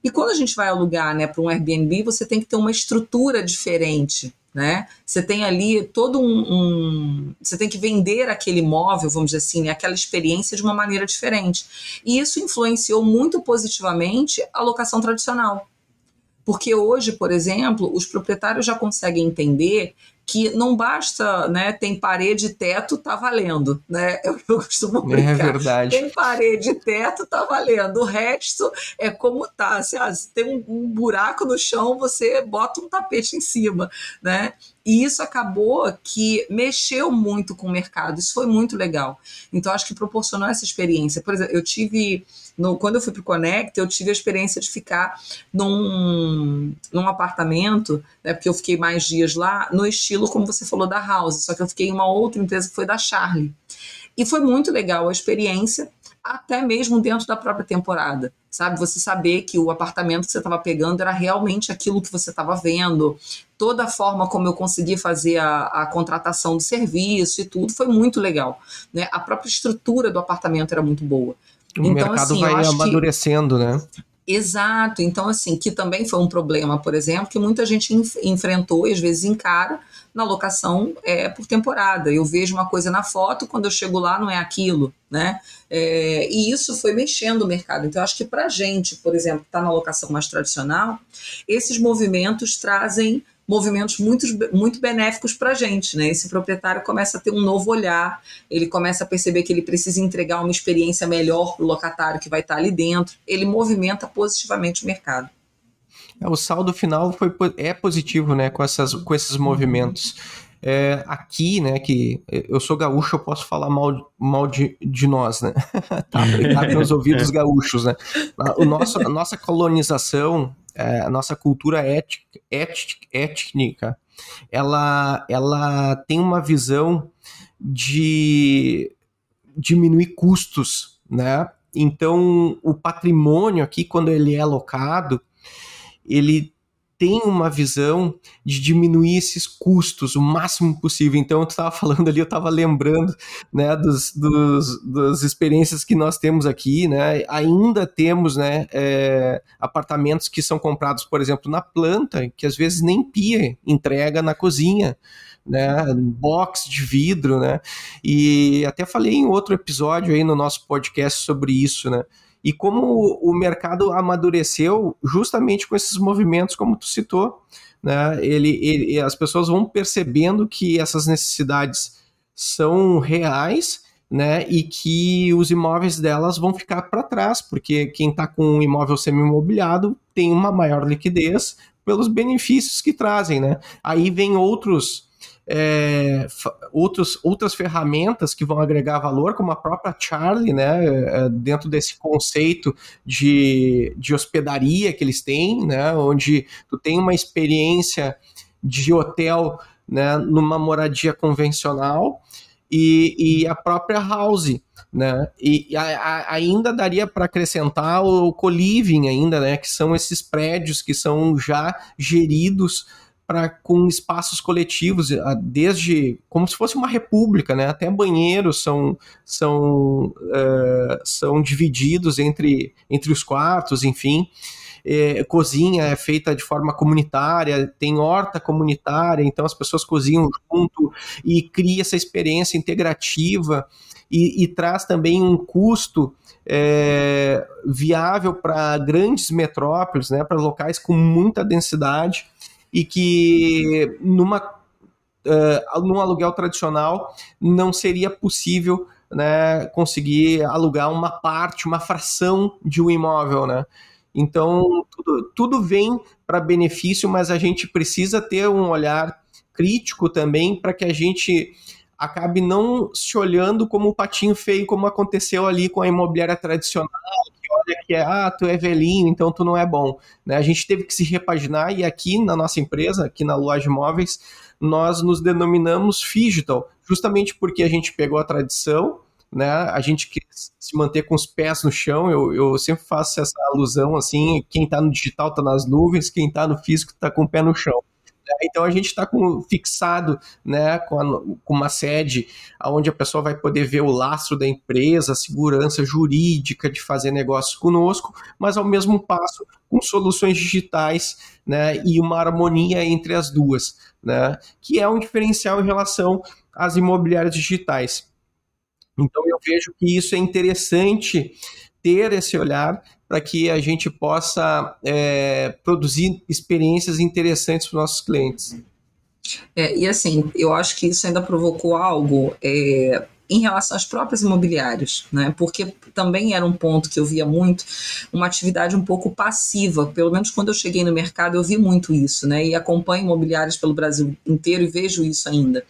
E quando a gente vai alugar, né, para um Airbnb, você tem que ter uma estrutura diferente, né? Você tem ali todo um, um, Você tem que vender aquele imóvel, vamos dizer assim, né? aquela experiência de uma maneira diferente. E isso influenciou muito positivamente a locação tradicional. Porque hoje, por exemplo, os proprietários já conseguem entender que não basta, né, tem parede e teto, tá valendo, né? Eu, eu costumo é brincar. É verdade. Tem parede e teto, tá valendo. O resto é como tá. Se, ah, se tem um, um buraco no chão, você bota um tapete em cima, né? E isso acabou que mexeu muito com o mercado. Isso foi muito legal. Então, acho que proporcionou essa experiência. Por exemplo, eu tive. No, quando eu fui para o Connect, eu tive a experiência de ficar num, num apartamento, né, porque eu fiquei mais dias lá, no estilo, como você falou, da House. Só que eu fiquei em uma outra empresa que foi da Charlie. E foi muito legal a experiência, até mesmo dentro da própria temporada, sabe? Você saber que o apartamento que você estava pegando era realmente aquilo que você estava vendo, toda a forma como eu consegui fazer a, a, contratação do serviço e tudo foi muito legal, né? A própria estrutura do apartamento era muito boa. O então, mercado assim, vai amadurecendo, que... né? Exato. Então, assim, que também foi um problema, por exemplo, que muita gente enf enfrentou e às vezes encara na locação é, por temporada. Eu vejo uma coisa na foto, quando eu chego lá não é aquilo, né? É, e isso foi mexendo o mercado. Então, acho que para a gente, por exemplo, que está na locação mais tradicional, esses movimentos trazem movimentos muito, muito benéficos para a gente, né? Esse proprietário começa a ter um novo olhar, ele começa a perceber que ele precisa entregar uma experiência melhor para o locatário que vai estar ali dentro, ele movimenta positivamente o mercado. É, o saldo final foi, é positivo, né, com, essas, com esses movimentos. É, aqui, né, que eu sou gaúcho, eu posso falar mal, mal de, de nós, né? tá, tá com os ouvidos gaúchos, né? O nosso, a nossa colonização, é, a nossa cultura ética, ética, étnica, ela, ela tem uma visão de diminuir custos, né? Então, o patrimônio aqui, quando ele é alocado, ele tem uma visão de diminuir esses custos o máximo possível. Então, tu estava falando ali, eu estava lembrando né, dos, dos, das experiências que nós temos aqui. Né? Ainda temos né, é, apartamentos que são comprados, por exemplo, na planta, que às vezes nem pia entrega na cozinha. Né, box de vidro, né? E até falei em outro episódio aí no nosso podcast sobre isso, né? E como o mercado amadureceu justamente com esses movimentos, como tu citou, né? Ele, ele, as pessoas vão percebendo que essas necessidades são reais, né? E que os imóveis delas vão ficar para trás, porque quem está com um imóvel semi-imobiliado tem uma maior liquidez pelos benefícios que trazem, né? Aí vem outros é, outros, outras ferramentas que vão agregar valor, como a própria Charlie, né, é, dentro desse conceito de, de hospedaria que eles têm, né, onde tu tem uma experiência de hotel né, numa moradia convencional e, e a própria house, né? E, a, a, ainda daria para acrescentar o co-living ainda, né? Que são esses prédios que são já geridos com espaços coletivos, desde como se fosse uma república, né? Até banheiros são são uh, são divididos entre entre os quartos, enfim. É, cozinha é feita de forma comunitária, tem horta comunitária, então as pessoas cozinham junto e cria essa experiência integrativa e, e traz também um custo é, viável para grandes metrópoles, né, para locais com muita densidade e que numa uh, num aluguel tradicional não seria possível né, conseguir alugar uma parte, uma fração de um imóvel, né? Então tudo, tudo vem para benefício, mas a gente precisa ter um olhar crítico também para que a gente acabe não se olhando como o patinho feio, como aconteceu ali com a imobiliária tradicional, que é, ah, tu é velhinho, então tu não é bom. Né? A gente teve que se repaginar e aqui na nossa empresa, aqui na Loja Imóveis, nós nos denominamos Digital, justamente porque a gente pegou a tradição, né? A gente quer se manter com os pés no chão. Eu, eu sempre faço essa alusão assim: quem está no digital está nas nuvens, quem está no físico está com o pé no chão. Então a gente está fixado né, com, a, com, uma sede onde a pessoa vai poder ver o lastro da empresa, a segurança jurídica de fazer negócios conosco, mas ao mesmo passo com soluções digitais né, e uma harmonia entre as duas, né, que é um diferencial em relação às imobiliárias digitais. Então eu vejo que isso é interessante ter esse olhar para que a gente possa é, produzir experiências interessantes para os nossos clientes. É, e assim, eu acho que isso ainda provocou algo é, em relação às próprias imobiliárias, né? Porque também era um ponto que eu via muito, uma atividade um pouco passiva. Pelo menos quando eu cheguei no mercado, eu vi muito isso, né? E acompanho imobiliárias pelo Brasil inteiro e vejo isso ainda.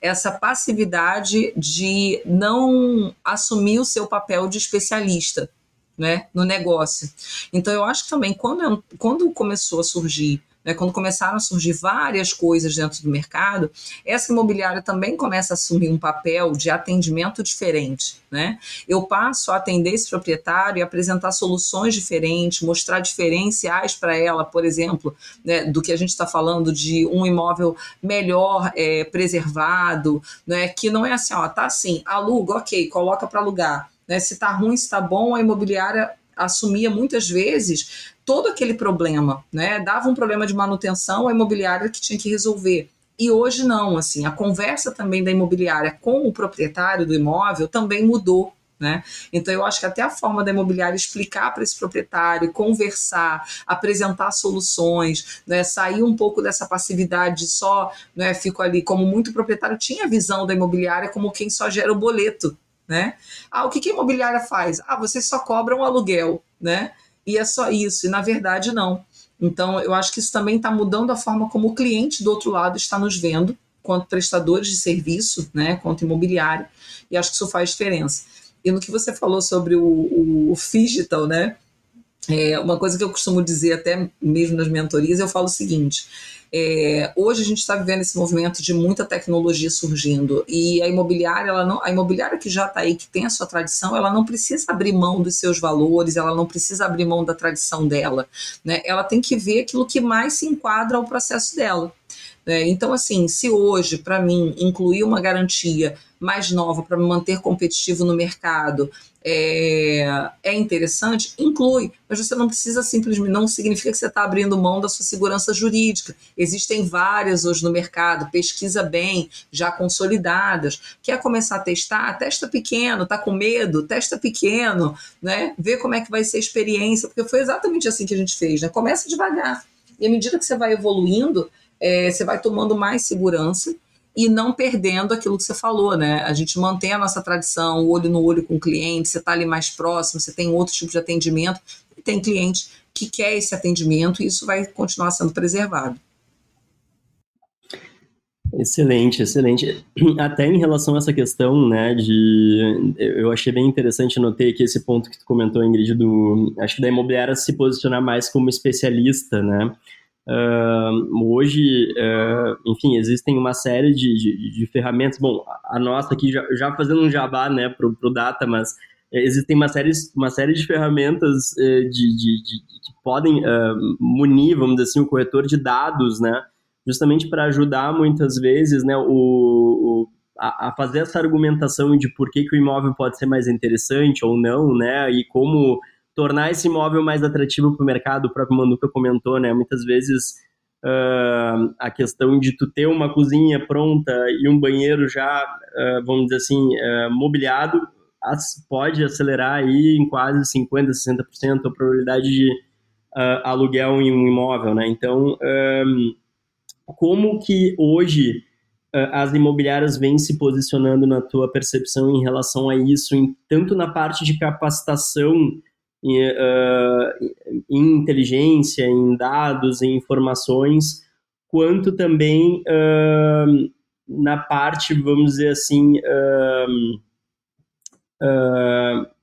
Essa passividade de não assumir o seu papel de especialista. Né, no negócio. Então, eu acho que também, quando, quando começou a surgir né, quando começaram a surgir várias coisas dentro do mercado, essa imobiliária também começa a assumir um papel de atendimento diferente. Né? Eu passo a atender esse proprietário e apresentar soluções diferentes, mostrar diferenciais para ela, por exemplo, né, do que a gente está falando de um imóvel melhor é, preservado, né, que não é assim, ó, tá assim, aluga, ok, coloca para alugar. Né, se está ruim, se está bom, a imobiliária assumia muitas vezes todo aquele problema, né? Dava um problema de manutenção, a imobiliária que tinha que resolver. E hoje não, assim, a conversa também da imobiliária com o proprietário do imóvel também mudou. Né? Então, eu acho que até a forma da imobiliária explicar para esse proprietário, conversar, apresentar soluções, né? sair um pouco dessa passividade de só né, fico ali, como muito proprietário tinha a visão da imobiliária como quem só gera o boleto. Né? Ah, o que, que a imobiliária faz? Ah, vocês só cobram aluguel. Né? e é só isso. E na verdade, não. Então, eu acho que isso também está mudando a forma como o cliente do outro lado está nos vendo, quanto prestadores de serviço, né, quanto imobiliário, e acho que isso faz diferença. E no que você falou sobre o, o, o digital, né, é uma coisa que eu costumo dizer até mesmo nas mentorias, eu falo o seguinte: é, hoje a gente está vivendo esse movimento de muita tecnologia surgindo e a imobiliária, ela não, a imobiliária que já está aí, que tem a sua tradição, ela não precisa abrir mão dos seus valores, ela não precisa abrir mão da tradição dela, né? Ela tem que ver aquilo que mais se enquadra ao processo dela. É, então, assim, se hoje, para mim, incluir uma garantia mais nova para me manter competitivo no mercado é, é, interessante, inclui, mas você não precisa simplesmente, não significa que você está abrindo mão da sua segurança jurídica. Existem várias hoje no mercado, pesquisa bem, já consolidadas. Quer começar a testar? Testa pequeno, tá com medo? Testa pequeno, né? Vê como é que vai ser a experiência, porque foi exatamente assim que a gente fez, né? Começa devagar. E à medida que você vai evoluindo, é, você vai tomando mais segurança e não perdendo aquilo que você falou, né? A gente mantém a nossa tradição, o olho no olho com o cliente, você está ali mais próximo, você tem outro tipo de atendimento, e tem cliente que quer esse atendimento e isso vai continuar sendo preservado. Excelente, excelente. Até em relação a essa questão, né, de... Eu achei bem interessante, notei aqui esse ponto que tu comentou, Ingrid, do... Acho que da imobiliária se posicionar mais como especialista, né? Uh, hoje, uh, enfim, existem uma série de, de, de, ferramentas. Bom, a nossa aqui, já, já fazendo um jabá né, para o Data, mas eh, existem uma série, uma série de ferramentas uh, de, de, que podem munir, vamos dizer assim, o corretor de dados, né, justamente para ajudar muitas vezes né, o, o a, a, fazer essa argumentação de por que, que o imóvel pode ser mais interessante ou não, né, e como tornar esse imóvel mais atrativo para o mercado, o próprio Manduca comentou, né? Muitas vezes uh, a questão de tu ter uma cozinha pronta e um banheiro já, uh, vamos dizer assim, uh, mobiliado, pode acelerar aí em quase 50%, 60% a probabilidade de aluguel em um imóvel, né? Então, um, como que hoje as imobiliárias vêm se posicionando na tua percepção em relação a isso, em, tanto na parte de capacitação em, uh, em inteligência, em dados, em informações, quanto também uh, na parte, vamos dizer assim, uh,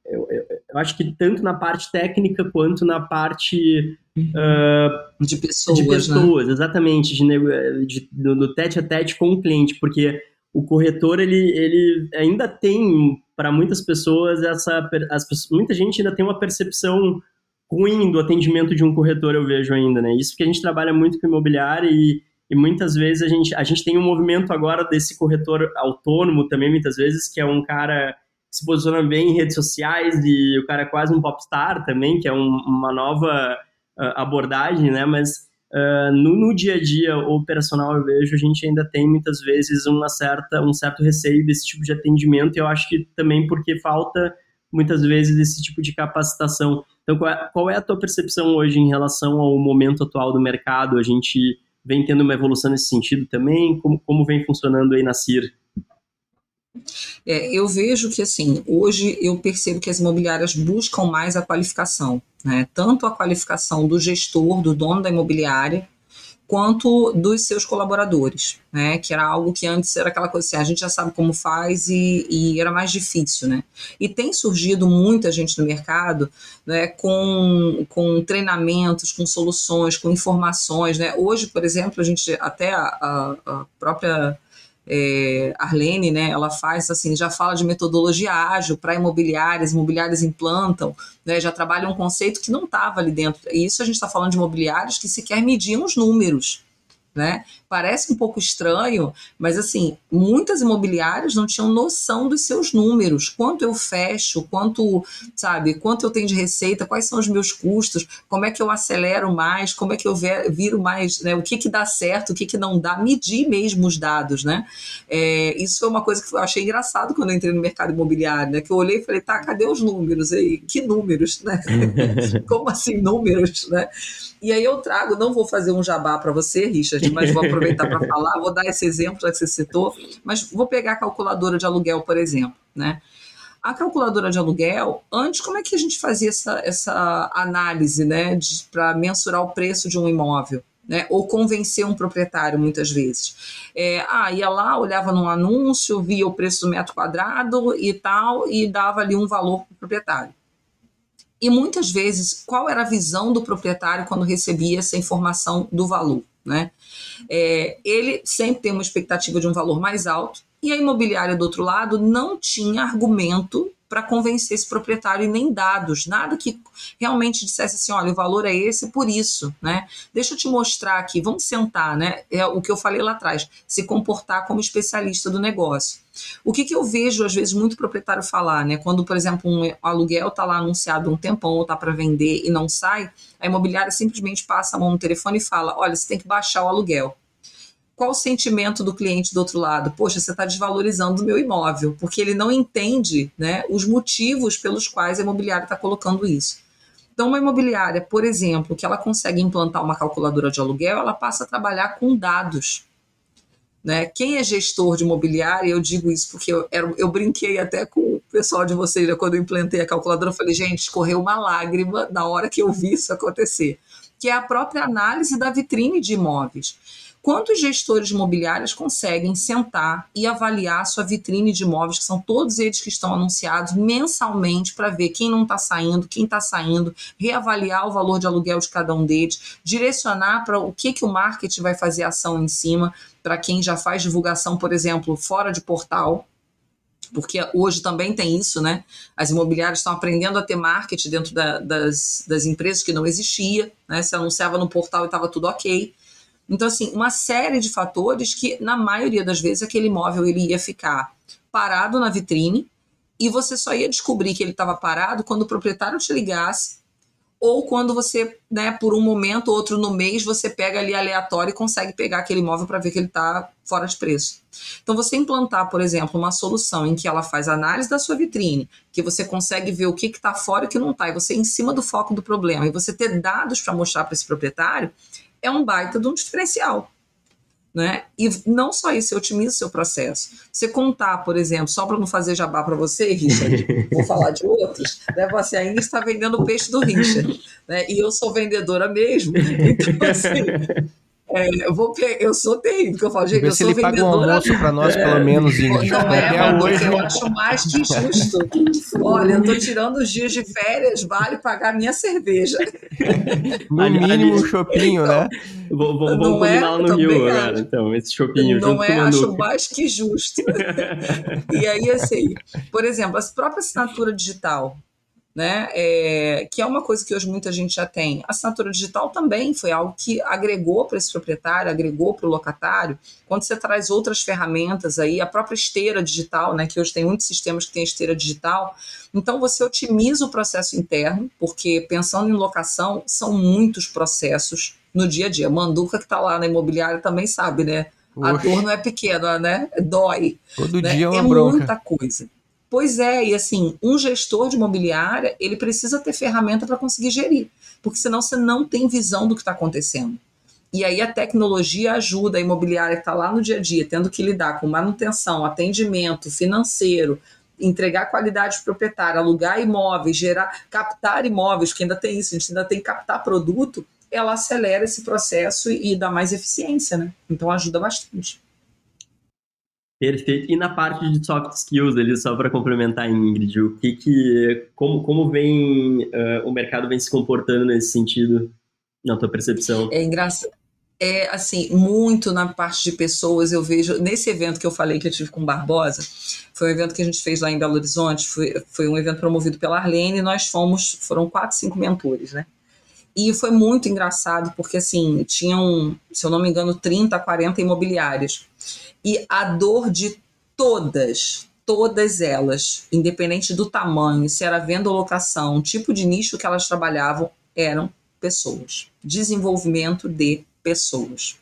eu, eu, acho que tanto na parte técnica quanto na parte uh, de pessoas, de pessoas né? exatamente, de, de, do, do tete a tete com o cliente, porque o corretor ele, ele ainda tem para muitas pessoas essa as, muita gente ainda tem uma percepção ruim do atendimento de um corretor eu vejo ainda né? Isso que a gente trabalha muito com imobiliário e, e muitas vezes a gente a gente tem um movimento agora desse corretor autônomo também muitas vezes que é um cara que se posiciona bem em redes sociais e o cara é quase um popstar também que é um, uma nova uh, abordagem né? Mas Uh, no, no, dia a dia operacional, eu vejo, a gente ainda tem muitas vezes uma certa, um certo receio desse tipo de atendimento, e eu acho que também porque falta muitas vezes esse tipo de capacitação. Então, qual é, qual é a tua percepção hoje em relação ao momento atual do mercado? A gente vem tendo uma evolução nesse sentido também? Como, como vem funcionando aí na CIR? É, eu vejo que, assim, hoje eu percebo que as imobiliárias buscam mais a qualificação, né? Tanto a qualificação do gestor, do dono da imobiliária, quanto dos seus colaboradores, né? Que era algo que antes era aquela coisa assim, a gente já sabe como faz e, e era mais difícil, né? E tem surgido muita gente no mercado, né? Com, com treinamentos, com soluções, com informações, né? Hoje, por exemplo, a gente até a, a própria é, Arlene, né, ela faz assim, já fala de metodologia ágil para imobiliárias, imobiliárias implantam, né, já trabalha um conceito que não estava ali dentro. E isso a gente está falando de imobiliários que sequer mediam os números né? Parece um pouco estranho, mas assim, muitas imobiliárias não tinham noção dos seus números, quanto eu fecho, quanto, sabe, quanto eu tenho de receita, quais são os meus custos, como é que eu acelero mais, como é que eu viro mais, né? O que que dá certo, o que que não dá, medir mesmo os dados, né? É, isso foi uma coisa que eu achei engraçado quando eu entrei no mercado imobiliário, né? Que eu olhei e falei, tá, cadê os números aí? Que números, né? como assim números, né? E aí eu trago, não vou fazer um jabá para você, Richard, mas vou aproveitar para falar, vou dar esse exemplo já que você citou, mas vou pegar a calculadora de aluguel, por exemplo, né? A calculadora de aluguel, antes, como é que a gente fazia essa, essa análise, né, para mensurar o preço de um imóvel? Né, ou convencer um proprietário muitas vezes. É, ah, ia lá, olhava num anúncio, via o preço do metro quadrado e tal, e dava ali um valor para o proprietário. E muitas vezes, qual era a visão do proprietário quando recebia essa informação do valor? Né? É, ele sempre tem uma expectativa de um valor mais alto, e a imobiliária do outro lado não tinha argumento para convencer esse proprietário e nem dados, nada que realmente dissesse assim, olha, o valor é esse por isso, né? Deixa eu te mostrar aqui, vamos sentar, né? É o que eu falei lá atrás, se comportar como especialista do negócio. O que, que eu vejo, às vezes, muito proprietário falar, né? Quando, por exemplo, um aluguel está lá anunciado um tempão ou está para vender e não sai, a imobiliária simplesmente passa a mão no telefone e fala: olha, você tem que baixar o aluguel qual o sentimento do cliente do outro lado? Poxa, você está desvalorizando o meu imóvel, porque ele não entende né, os motivos pelos quais a imobiliária está colocando isso. Então, uma imobiliária, por exemplo, que ela consegue implantar uma calculadora de aluguel, ela passa a trabalhar com dados. Né? Quem é gestor de imobiliária, eu digo isso porque eu, eu, eu brinquei até com o pessoal de vocês, né? quando eu implantei a calculadora, eu falei, gente, escorreu uma lágrima na hora que eu vi isso acontecer, que é a própria análise da vitrine de imóveis. Quantos gestores imobiliários conseguem sentar e avaliar sua vitrine de imóveis, que são todos eles que estão anunciados mensalmente, para ver quem não está saindo, quem está saindo, reavaliar o valor de aluguel de cada um deles, direcionar para o que, que o marketing vai fazer ação em cima, para quem já faz divulgação, por exemplo, fora de portal, porque hoje também tem isso, né? As imobiliárias estão aprendendo a ter marketing dentro da, das, das empresas que não existia, né? Se anunciava no portal e estava tudo ok. Então, assim, uma série de fatores que, na maioria das vezes, aquele imóvel ele ia ficar parado na vitrine e você só ia descobrir que ele estava parado quando o proprietário te ligasse ou quando você, né, por um momento ou outro no mês, você pega ali aleatório e consegue pegar aquele imóvel para ver que ele está fora de preço. Então, você implantar, por exemplo, uma solução em que ela faz análise da sua vitrine, que você consegue ver o que está fora e o que não está, e você em cima do foco do problema, e você ter dados para mostrar para esse proprietário, é um baita de um diferencial. Né? E não só isso, você otimiza o seu processo. Você contar, por exemplo, só para não fazer jabá para você, Richard, vou falar de outros, né? você ainda está vendendo o peixe do Richard, né? e eu sou vendedora mesmo, então assim, é, eu, vou, eu sou terrível, porque eu falo, gente, eu sou ele vendedora. Paga um almoço para nós, pelo é. menos, Ingrid. Não é, hoje. eu acho mais que justo. Olha, eu estou tirando os dias de férias, vale pagar minha cerveja. No mínimo um chopinho, né? Vou, vou, combinar é, no Rio agora, então, esse chopinho. Não é, acho mais que justo. e aí, assim, por exemplo, a própria assinatura digital, né? É, que é uma coisa que hoje muita gente já tem. A assinatura digital também foi algo que agregou para esse proprietário, agregou para o locatário. Quando você traz outras ferramentas aí, a própria esteira digital, né? Que hoje tem muitos sistemas que têm esteira digital. Então você otimiza o processo interno, porque pensando em locação, são muitos processos no dia a dia. Manduca que está lá na imobiliária também sabe, né? A dor não é pequena, né? Dói. Todo né? dia é uma é bronca. muita coisa. Pois é, e assim, um gestor de imobiliária, ele precisa ter ferramenta para conseguir gerir, porque senão você não tem visão do que está acontecendo. E aí a tecnologia ajuda a imobiliária que está lá no dia a dia, tendo que lidar com manutenção, atendimento financeiro, entregar qualidade proprietária, alugar imóveis, gerar, captar imóveis, que ainda tem isso, a gente ainda tem que captar produto, ela acelera esse processo e, e dá mais eficiência, né? Então ajuda bastante. Perfeito. E na parte de soft skills, ali, só para complementar, Ingrid, o que que, como, como vem, uh, o mercado vem se comportando nesse sentido, na tua percepção? É engraçado. É assim, muito na parte de pessoas, eu vejo. Nesse evento que eu falei que eu tive com Barbosa, foi um evento que a gente fez lá em Belo Horizonte, foi, foi um evento promovido pela Arlene, e nós fomos, foram quatro, cinco mentores, né? E foi muito engraçado, porque assim, tinham, se eu não me engano, 30, 40 imobiliárias. E a dor de todas, todas elas, independente do tamanho, se era venda ou locação, tipo de nicho que elas trabalhavam, eram pessoas. Desenvolvimento de pessoas.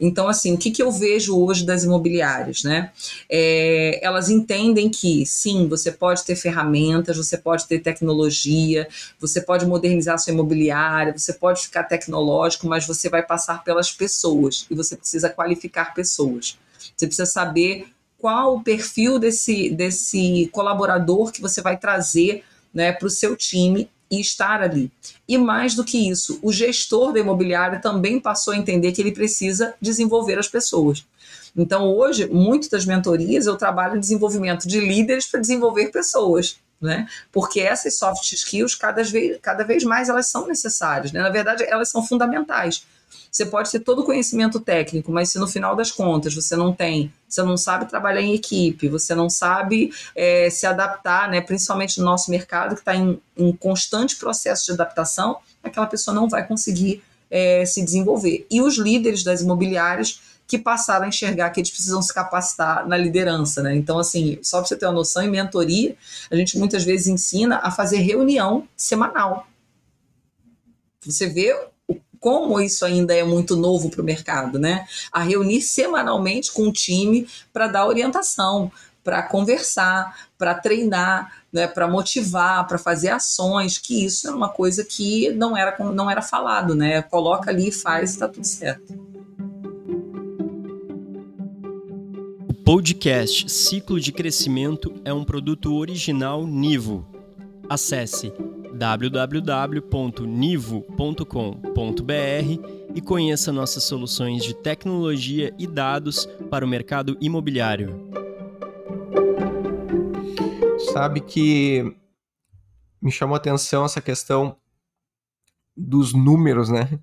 Então, assim, o que, que eu vejo hoje das imobiliárias, né? É, elas entendem que, sim, você pode ter ferramentas, você pode ter tecnologia, você pode modernizar sua imobiliária, você pode ficar tecnológico, mas você vai passar pelas pessoas e você precisa qualificar pessoas. Você precisa saber qual o perfil desse, desse colaborador que você vai trazer né, para o seu time e estar ali. E mais do que isso, o gestor da imobiliária também passou a entender que ele precisa desenvolver as pessoas. Então, hoje, muitas das mentorias eu trabalho em desenvolvimento de líderes para desenvolver pessoas. Né? Porque essas soft skills, cada vez, cada vez mais, elas são necessárias. Né? Na verdade, elas são fundamentais. Você pode ter todo o conhecimento técnico, mas se no final das contas você não tem, você não sabe trabalhar em equipe, você não sabe é, se adaptar, né, principalmente no nosso mercado, que está em, em constante processo de adaptação, aquela pessoa não vai conseguir é, se desenvolver. E os líderes das imobiliárias que passaram a enxergar que eles precisam se capacitar na liderança, né? Então, assim, só para você ter uma noção, em mentoria, a gente muitas vezes ensina a fazer reunião semanal. Você vê como isso ainda é muito novo para o mercado, né? A reunir semanalmente com o time para dar orientação, para conversar, para treinar, né, para motivar, para fazer ações, que isso é uma coisa que não era, não era falado, né? Coloca ali e faz, está tudo certo. O podcast Ciclo de Crescimento é um produto original Nivo. Acesse www.nivo.com.br e conheça nossas soluções de tecnologia e dados para o mercado imobiliário. Sabe que me chamou a atenção essa questão dos números, né?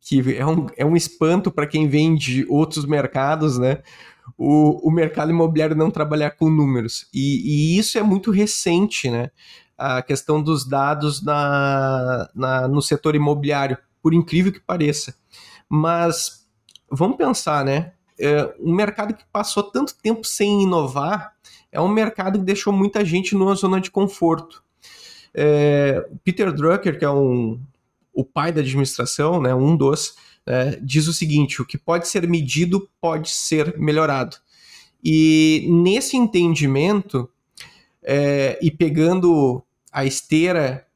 Que é um, é um espanto para quem vem de outros mercados, né? O, o mercado imobiliário não trabalhar com números. E, e isso é muito recente, né? A questão dos dados na, na, no setor imobiliário, por incrível que pareça. Mas vamos pensar, né? É, um mercado que passou tanto tempo sem inovar é um mercado que deixou muita gente numa zona de conforto. É, Peter Drucker, que é um, o pai da administração, né, um dos, é, diz o seguinte: o que pode ser medido pode ser melhorado. E nesse entendimento, é, e pegando a esteira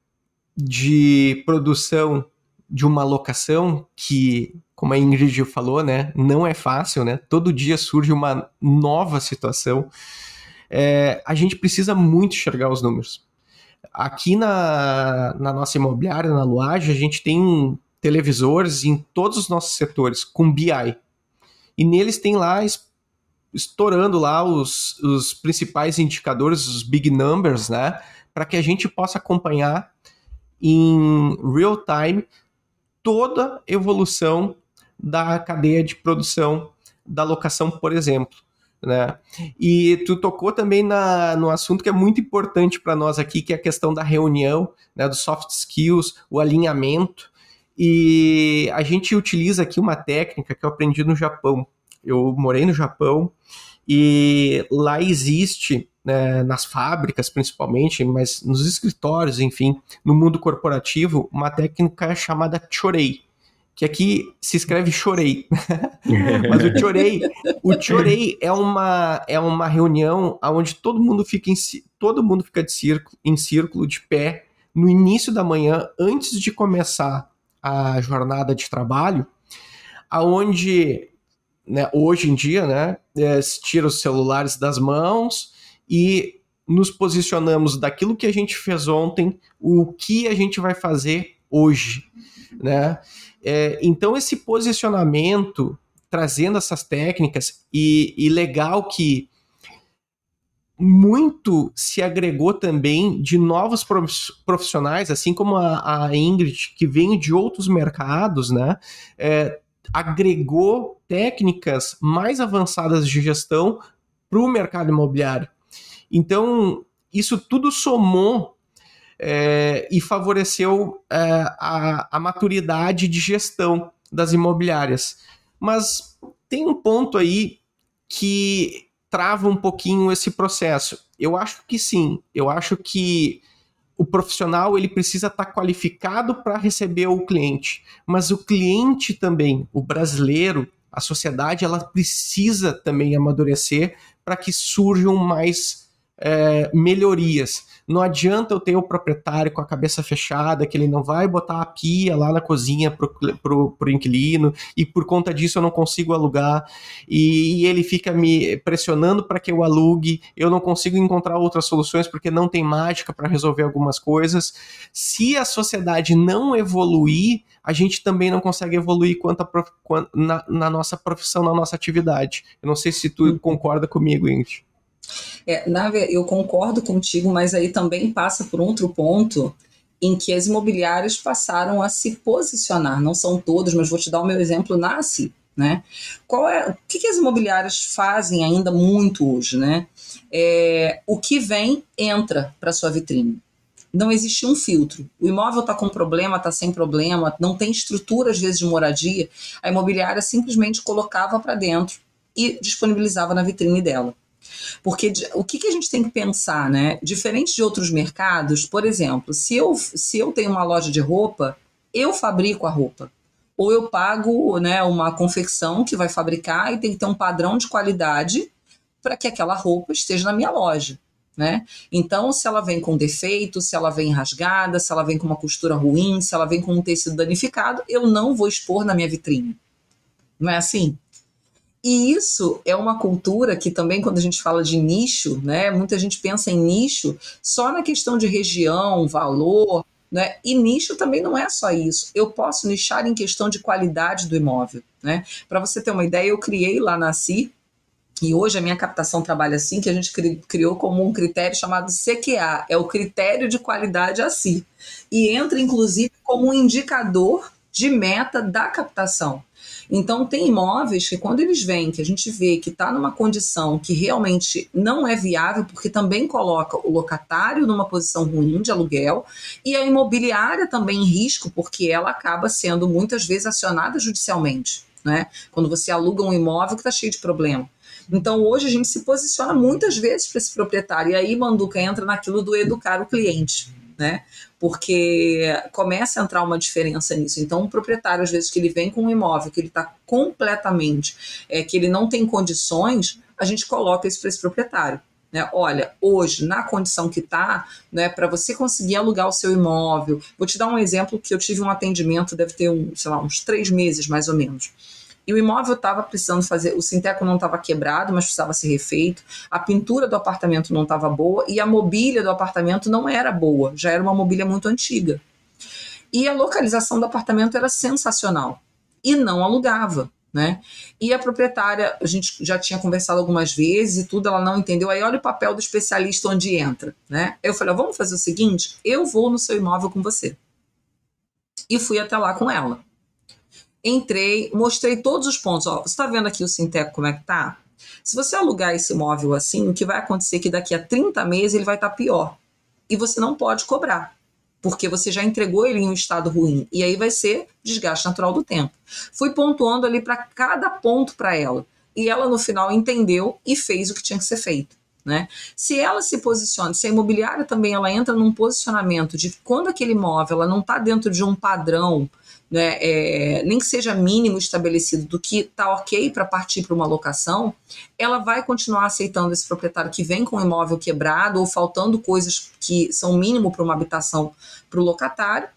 de produção de uma locação que, como a Ingrid falou, né, não é fácil, né? Todo dia surge uma nova situação. É, a gente precisa muito enxergar os números. Aqui na, na nossa imobiliária, na Luage, a gente tem televisores em todos os nossos setores com BI. E neles tem lá estourando lá os, os principais indicadores, os big numbers, né? Para que a gente possa acompanhar em real time toda a evolução da cadeia de produção da locação, por exemplo. Né? E tu tocou também na, no assunto que é muito importante para nós aqui, que é a questão da reunião, né, dos soft skills, o alinhamento. E a gente utiliza aqui uma técnica que eu aprendi no Japão. Eu morei no Japão e lá existe né, nas fábricas principalmente, mas nos escritórios, enfim, no mundo corporativo, uma técnica chamada chorei, que aqui se escreve chorei. mas o chorei, o chorei é uma é uma reunião onde todo mundo fica em todo mundo fica de círculo, em círculo de pé no início da manhã antes de começar a jornada de trabalho, aonde né, hoje em dia, né, é, tira os celulares das mãos e nos posicionamos daquilo que a gente fez ontem, o que a gente vai fazer hoje, né? É, então esse posicionamento trazendo essas técnicas e, e legal que muito se agregou também de novos profissionais, assim como a, a Ingrid, que vem de outros mercados, né? É, agregou técnicas mais avançadas de gestão para o mercado imobiliário. Então, isso tudo somou é, e favoreceu é, a, a maturidade de gestão das imobiliárias. Mas tem um ponto aí que trava um pouquinho esse processo. Eu acho que sim, eu acho que o profissional ele precisa estar tá qualificado para receber o cliente, mas o cliente também, o brasileiro, a sociedade, ela precisa também amadurecer para que surjam mais é, melhorias. Não adianta eu ter o proprietário com a cabeça fechada, que ele não vai botar a pia lá na cozinha pro, pro, pro inquilino, e por conta disso eu não consigo alugar, e, e ele fica me pressionando para que eu alugue, eu não consigo encontrar outras soluções porque não tem mágica para resolver algumas coisas. Se a sociedade não evoluir, a gente também não consegue evoluir quanto a, na, na, nossa profissão, na nossa atividade. Eu não sei se tu uhum. concorda comigo, Ingrid. É, na, eu concordo contigo, mas aí também passa por outro ponto em que as imobiliárias passaram a se posicionar. Não são todos, mas vou te dar o meu exemplo na. Né? Qual é, o que, que as imobiliárias fazem ainda muito hoje? Né? É, o que vem entra para sua vitrine. Não existe um filtro. O imóvel está com problema, está sem problema, não tem estrutura, às vezes, de moradia. A imobiliária simplesmente colocava para dentro e disponibilizava na vitrine dela. Porque o que, que a gente tem que pensar, né? Diferente de outros mercados, por exemplo, se eu, se eu tenho uma loja de roupa, eu fabrico a roupa. Ou eu pago né, uma confecção que vai fabricar e tem que ter um padrão de qualidade para que aquela roupa esteja na minha loja. Né? Então, se ela vem com defeito, se ela vem rasgada, se ela vem com uma costura ruim, se ela vem com um tecido danificado, eu não vou expor na minha vitrine. Não é assim? E isso é uma cultura que também, quando a gente fala de nicho, né, muita gente pensa em nicho só na questão de região, valor, né? E nicho também não é só isso. Eu posso nichar em questão de qualidade do imóvel. Né? Para você ter uma ideia, eu criei lá na CI, e hoje a minha captação trabalha assim, que a gente criou como um critério chamado CQA, é o critério de qualidade a si. E entra, inclusive, como um indicador de meta da captação. Então, tem imóveis que, quando eles vêm, que a gente vê que está numa condição que realmente não é viável, porque também coloca o locatário numa posição ruim de aluguel e a imobiliária também em risco, porque ela acaba sendo muitas vezes acionada judicialmente. Né? Quando você aluga um imóvel que está cheio de problema. Então, hoje a gente se posiciona muitas vezes para esse proprietário. E aí, Manduca entra naquilo do educar o cliente né? Porque começa a entrar uma diferença nisso. Então, o proprietário, às vezes, que ele vem com um imóvel que ele está completamente, é, que ele não tem condições, a gente coloca isso para esse proprietário. Né? Olha, hoje, na condição que está, né, para você conseguir alugar o seu imóvel, vou te dar um exemplo que eu tive um atendimento, deve ter um, sei lá, uns três meses mais ou menos. E o imóvel estava precisando fazer, o sinteco não estava quebrado, mas precisava ser refeito, a pintura do apartamento não estava boa e a mobília do apartamento não era boa, já era uma mobília muito antiga. E a localização do apartamento era sensacional e não alugava. Né? E a proprietária, a gente já tinha conversado algumas vezes e tudo, ela não entendeu. Aí olha o papel do especialista onde entra, né? Eu falei, vamos fazer o seguinte, eu vou no seu imóvel com você. E fui até lá com ela entrei, mostrei todos os pontos. Ó, você está vendo aqui o Sinteco como é que tá? Se você alugar esse imóvel assim, o que vai acontecer é que daqui a 30 meses ele vai estar tá pior. E você não pode cobrar, porque você já entregou ele em um estado ruim. E aí vai ser desgaste natural do tempo. Fui pontuando ali para cada ponto para ela. E ela, no final, entendeu e fez o que tinha que ser feito. Né? Se ela se posiciona, se a imobiliária também ela entra num posicionamento de quando aquele imóvel ela não está dentro de um padrão né, é, nem que seja mínimo estabelecido do que está ok para partir para uma locação, ela vai continuar aceitando esse proprietário que vem com o imóvel quebrado ou faltando coisas que são mínimo para uma habitação para o locatário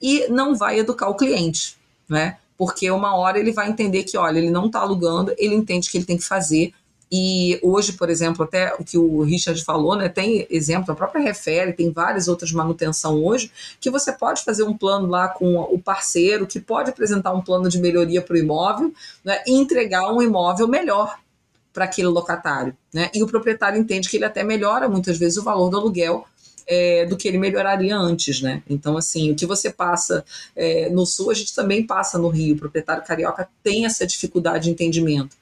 e não vai educar o cliente, né? porque uma hora ele vai entender que, olha, ele não está alugando, ele entende que ele tem que fazer. E hoje, por exemplo, até o que o Richard falou, né, tem exemplo, a própria Refere, tem várias outras manutenção hoje, que você pode fazer um plano lá com o parceiro, que pode apresentar um plano de melhoria para o imóvel né, e entregar um imóvel melhor para aquele locatário. Né? E o proprietário entende que ele até melhora muitas vezes o valor do aluguel é, do que ele melhoraria antes, né? Então, assim, o que você passa é, no Sul, a gente também passa no Rio. O proprietário carioca tem essa dificuldade de entendimento.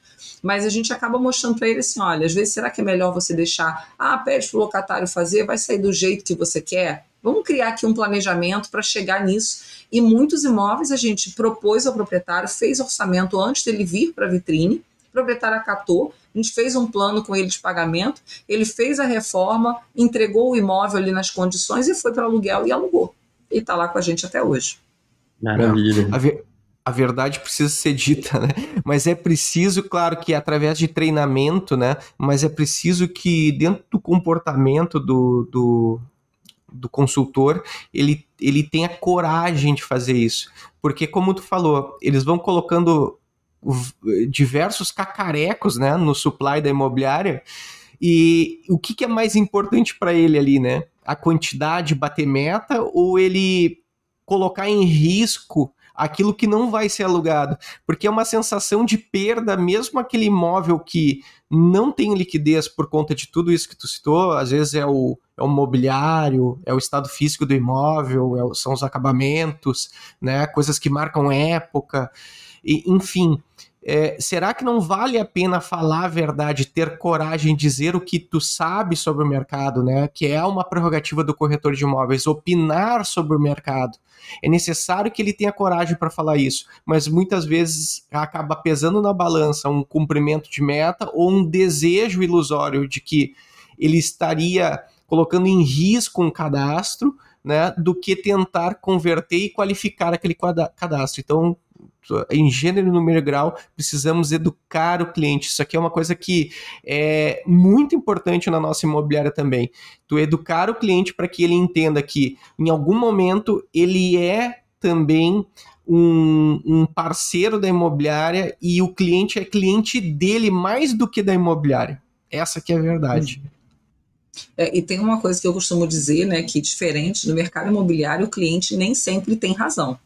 Mas a gente acaba mostrando para ele assim: olha, às vezes será que é melhor você deixar, ah, pede para o locatário fazer, vai sair do jeito que você quer? Vamos criar aqui um planejamento para chegar nisso. E muitos imóveis a gente propôs ao proprietário, fez orçamento antes dele vir para a vitrine, o proprietário acatou, a gente fez um plano com ele de pagamento, ele fez a reforma, entregou o imóvel ali nas condições e foi para aluguel e alugou. E está lá com a gente até hoje. Maravilha. Ver, a, verdade precisa ser dita, né? Mas é preciso, claro, que através de treinamento, né? Mas é preciso que dentro do comportamento do, do, do consultor, ele, ele tenha coragem de fazer isso. Porque, como tu falou, eles vão colocando diversos cacarecos né, no supply da imobiliária. E o que, que é mais importante para ele ali, né? A quantidade bater meta ou ele colocar em risco aquilo que não vai ser alugado? Porque é uma sensação de perda, mesmo aquele imóvel que não tem liquidez por conta de tudo isso que tu citou, às vezes é o, é o mobiliário, é o estado físico do imóvel, é, são os acabamentos, né? Coisas que marcam época, e, enfim é, será que não vale a pena falar a verdade, ter coragem de dizer o que tu sabe sobre o mercado, né? Que é uma prerrogativa do corretor de imóveis, opinar sobre o mercado. É necessário que ele tenha coragem para falar isso, mas muitas vezes acaba pesando na balança um cumprimento de meta ou um desejo ilusório de que ele estaria colocando em risco um cadastro, né, do que tentar converter e qualificar aquele cadastro. Então, em gênero e número grau, precisamos educar o cliente. Isso aqui é uma coisa que é muito importante na nossa imobiliária também. Tu educar o cliente para que ele entenda que em algum momento ele é também um, um, parceiro da imobiliária e o cliente é cliente dele mais do que da imobiliária. Essa que é a verdade. É, e tem uma coisa que eu costumo dizer, né, que diferente do mercado imobiliário, o cliente nem sempre tem razão.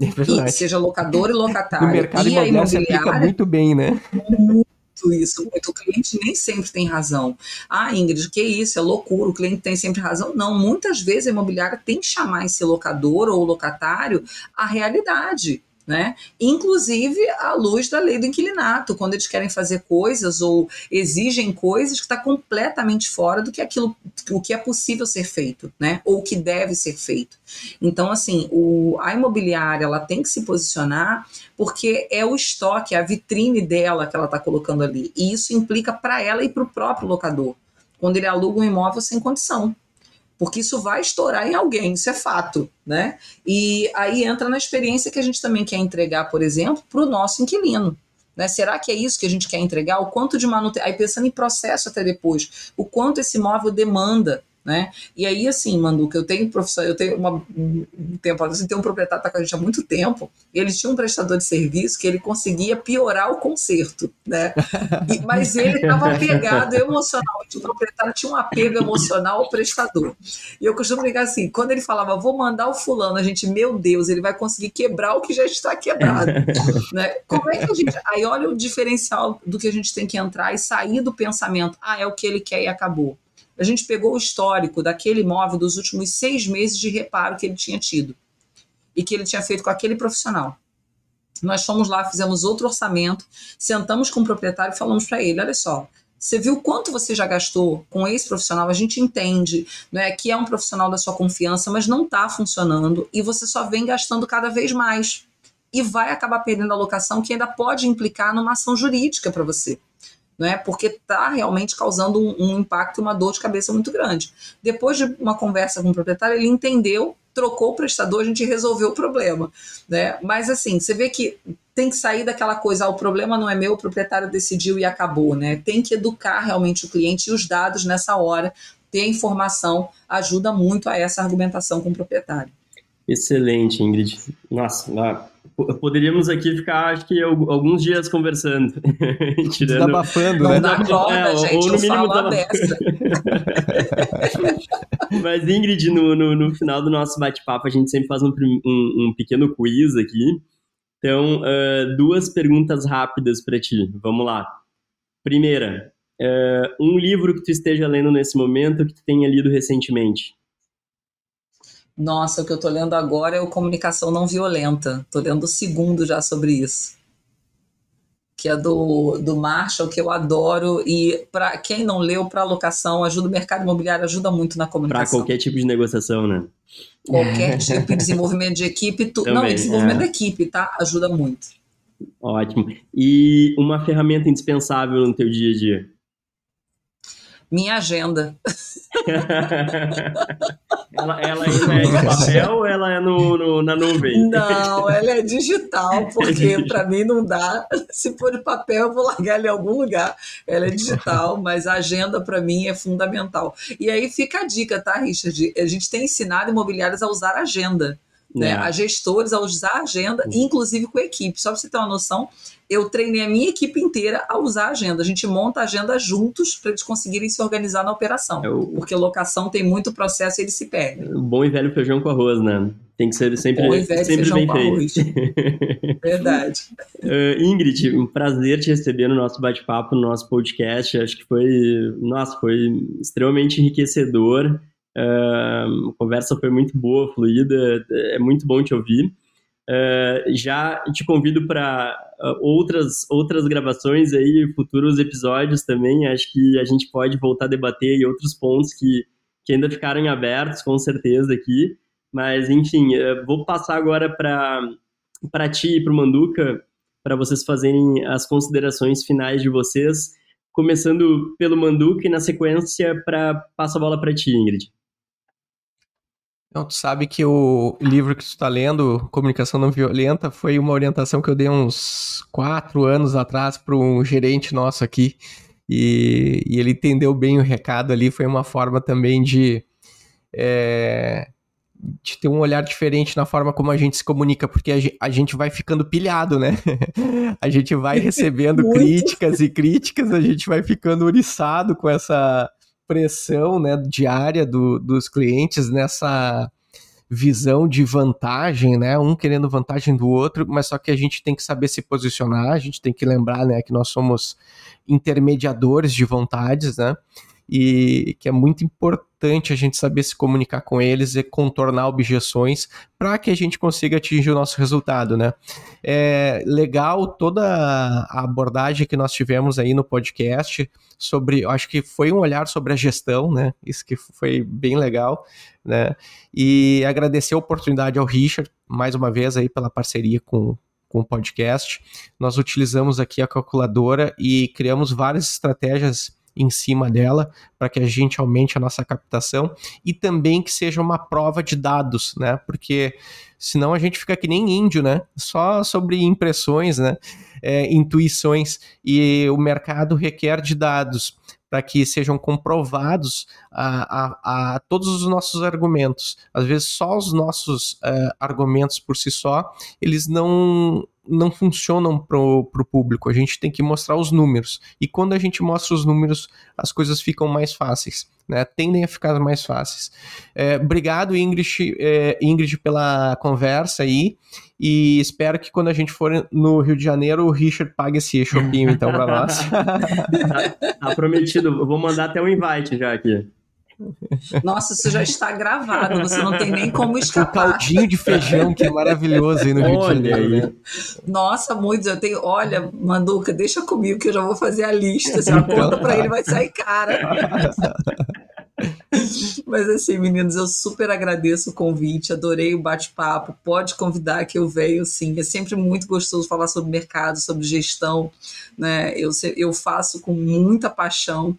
É seja locador e locatário. No mercado e imobiliário se aplica muito bem, né? Muito isso, muito. O cliente nem sempre tem razão. Ah, Ingrid, que isso? É loucura, o cliente tem sempre razão. Não, muitas vezes a imobiliária tem que chamar esse locador ou locatário à realidade né? Inclusive à luz da lei do inquilinato, quando eles querem fazer coisas ou exigem coisas que está completamente fora do que aquilo o que é possível ser feito, né? Ou que deve ser feito. Então, assim, o, a imobiliária ela tem que se posicionar porque é o estoque, é a vitrine dela que ela está colocando ali. E isso implica para ela e para o próprio locador. Quando ele aluga um imóvel sem condição, porque isso vai estourar em alguém, isso é fato, né? E aí entra na experiência que a gente também quer entregar, por exemplo, para o nosso inquilino. Né? Será que é isso que a gente quer entregar? O quanto de manutenção. Aí pensando em processo até depois, o quanto esse imóvel demanda né? E aí, assim, Manduca, eu tenho profissão, eu tenho uma, um tempo, assim, tem um proprietário que tá com a gente há muito tempo, e ele tinha um prestador de serviço que ele conseguia piorar o conserto, né? E, mas ele estava apegado emocionalmente, o proprietário tinha um apego emocional ao prestador. E eu costumo ligar assim, quando ele falava, vou mandar o fulano, a gente, meu Deus, ele vai conseguir quebrar o que já está quebrado, né? Como é que a gente... Aí olha o diferencial do que a gente tem que entrar e sair do pensamento, ah, é o que ele quer e acabou a gente pegou o histórico daquele imóvel dos últimos seis meses de reparo que ele tinha tido e que ele tinha feito com aquele profissional. Nós fomos lá, fizemos outro orçamento, sentamos com o proprietário e falamos para ele: olha só, você viu quanto você já gastou com esse profissional? A gente entende é que é um profissional da sua confiança, mas não está funcionando e você só vem gastando cada vez mais. E vai acabar perdendo a locação que ainda pode implicar numa ação jurídica para você né? Porque está realmente causando um, um impacto e uma dor de cabeça muito grande. Depois de uma conversa com o proprietário, ele entendeu, trocou o prestador, a gente resolveu o problema, né? Mas assim, você vê que tem que sair daquela coisa, ah, o problema não é meu, o proprietário decidiu e acabou, né? Tem que educar realmente o cliente e os dados nessa hora, ter a informação ajuda muito a essa argumentação com o proprietário. Excelente, Ingrid. Nossa, Poderíamos aqui ficar, acho que, alguns dias conversando. Tirando... Desabafando, né? Não corda, é, gente, ou no mínimo da... Mas, Ingrid, no, no, no, final do nosso bate-papo, a gente sempre faz um, um, um pequeno quiz aqui. Então, uh, duas perguntas rápidas para ti. Vamos lá. Primeira, uh, um livro que tu esteja lendo nesse momento que tu tenha lido recentemente. Nossa, o que eu estou lendo agora é o Comunicação Não Violenta. Estou lendo o segundo já sobre isso. Que é do, do Marshall, que eu adoro. E para quem não leu, para alocação, ajuda o mercado imobiliário, ajuda muito na comunicação. Para qualquer tipo de negociação, né? Qualquer tipo de desenvolvimento de equipe. Tu... Também, não, desenvolvimento é. da equipe, tá? Ajuda muito. Ótimo. E uma ferramenta indispensável no teu dia a dia? Minha agenda. ela, ela ainda é de papel ou ela é no, no, na nuvem? Não, ela é digital, porque é para mim não dá. Se for de papel, eu vou largar ela em algum lugar. Ela é digital, mas a agenda para mim é fundamental. E aí fica a dica, tá, Richard? A gente tem ensinado imobiliários a usar agenda né, é. a gestores a usar a agenda, inclusive com a equipe. Só para você ter uma noção, eu treinei a minha equipe inteira a usar a agenda. A gente monta a agenda juntos para eles conseguirem se organizar na operação. É o... Porque locação tem muito processo e eles se perdem. Bom e velho feijão com arroz, né? Tem que ser sempre, Bom e velho sempre feijão bem com feito. Arroz. Verdade. Uh, Ingrid, um prazer te receber no nosso bate-papo, no nosso podcast. Acho que foi, nossa, foi extremamente enriquecedor. Uh, a conversa foi muito boa, fluida, é muito bom te ouvir. Uh, já te convido para uh, outras, outras gravações aí, futuros episódios também. Acho que a gente pode voltar a debater outros pontos que, que ainda ficaram abertos, com certeza, aqui. Mas, enfim, uh, vou passar agora para ti e para o Manduca, para vocês fazerem as considerações finais de vocês, começando pelo Manduca e, na sequência, para passo a bola para ti, Ingrid. Não, tu sabe que o livro que tu está lendo, Comunicação Não Violenta, foi uma orientação que eu dei uns quatro anos atrás para um gerente nosso aqui. E, e, ele entendeu bem o recado ali. Foi uma forma também de, é, de ter um olhar diferente na forma como a gente se comunica, porque a gente, a gente vai ficando pilhado, né? a gente vai recebendo críticas e críticas, a gente vai ficando oriçado com essa pressão né, diária do, dos clientes nessa visão de vantagem, né? Um querendo vantagem do outro, mas só que a gente tem que saber se posicionar, a gente tem que lembrar, né, que nós somos intermediadores de vontades, né? E que é muito importante a gente saber se comunicar com eles e contornar objeções para que a gente consiga atingir o nosso resultado, né? É legal toda a abordagem que nós tivemos aí no podcast sobre, acho que foi um olhar sobre a gestão, né? Isso que foi bem legal, né? E agradecer a oportunidade ao Richard mais uma vez aí pela parceria com com o podcast. Nós utilizamos aqui a calculadora e criamos várias estratégias em cima dela para que a gente aumente a nossa captação e também que seja uma prova de dados, né? Porque senão a gente fica que nem índio, né? Só sobre impressões, né? É, intuições e o mercado requer de dados para que sejam comprovados a, a, a, todos os nossos argumentos. Às vezes só os nossos uh, argumentos por si só, eles não não funcionam para o público. A gente tem que mostrar os números. E quando a gente mostra os números, as coisas ficam mais fáceis. Né? Tendem a ficar mais fáceis. É, obrigado, Ingrid, é, Ingrid, pela conversa aí. E espero que quando a gente for no Rio de Janeiro, o Richard pague esse shopping então para nós. tá, tá prometido. Eu vou mandar até um invite já aqui. Nossa, isso já está gravado, você não tem nem como escapar. O caldinho de feijão, que é maravilhoso aí no Rio de Janeiro. Né? Nossa, muitos, eu tenho. Olha, Manduca, deixa comigo que eu já vou fazer a lista. Se a conta para ele vai sair cara. Mas assim, meninos, eu super agradeço o convite, adorei o bate-papo. Pode convidar que eu venho, sim. É sempre muito gostoso falar sobre mercado, sobre gestão. Né? Eu, eu faço com muita paixão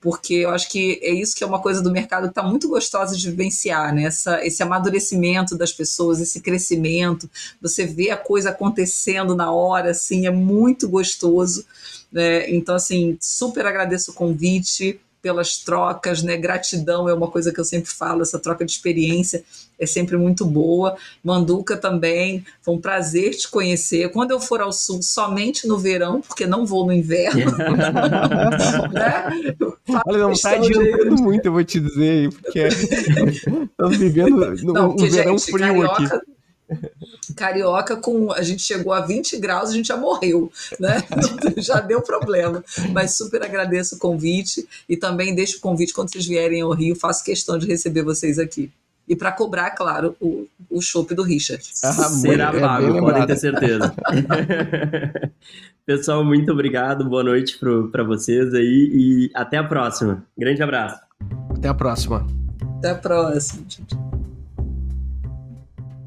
porque eu acho que é isso que é uma coisa do mercado que está muito gostosa de vivenciar, né? Essa, esse amadurecimento das pessoas, esse crescimento, você vê a coisa acontecendo na hora, assim, é muito gostoso. Né? Então, assim, super agradeço o convite. Pelas trocas, né? Gratidão é uma coisa que eu sempre falo, essa troca de experiência é sempre muito boa. Manduca também, foi um prazer te conhecer. Quando eu for ao sul, somente no verão, porque não vou no inverno. né? Olha, não está adiantando de... muito, eu vou te dizer, porque estamos vivendo não, um verão gente, frio carioca, aqui. Carioca, com a gente chegou a 20 graus, a gente já morreu, né? já deu problema. Mas super agradeço o convite e também deixo o convite quando vocês vierem ao Rio, faço questão de receber vocês aqui. E para cobrar, claro, o, o chopp do Richard. Ah, Será é pago, podem ter certeza. Pessoal, muito obrigado, boa noite para vocês aí e até a próxima. Grande abraço. Até a próxima. Até a próxima.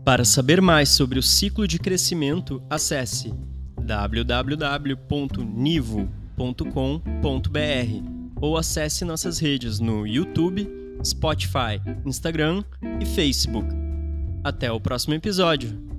Para saber mais sobre o ciclo de crescimento, acesse www.nivo.com.br ou acesse nossas redes no YouTube, Spotify, Instagram e Facebook. Até o próximo episódio!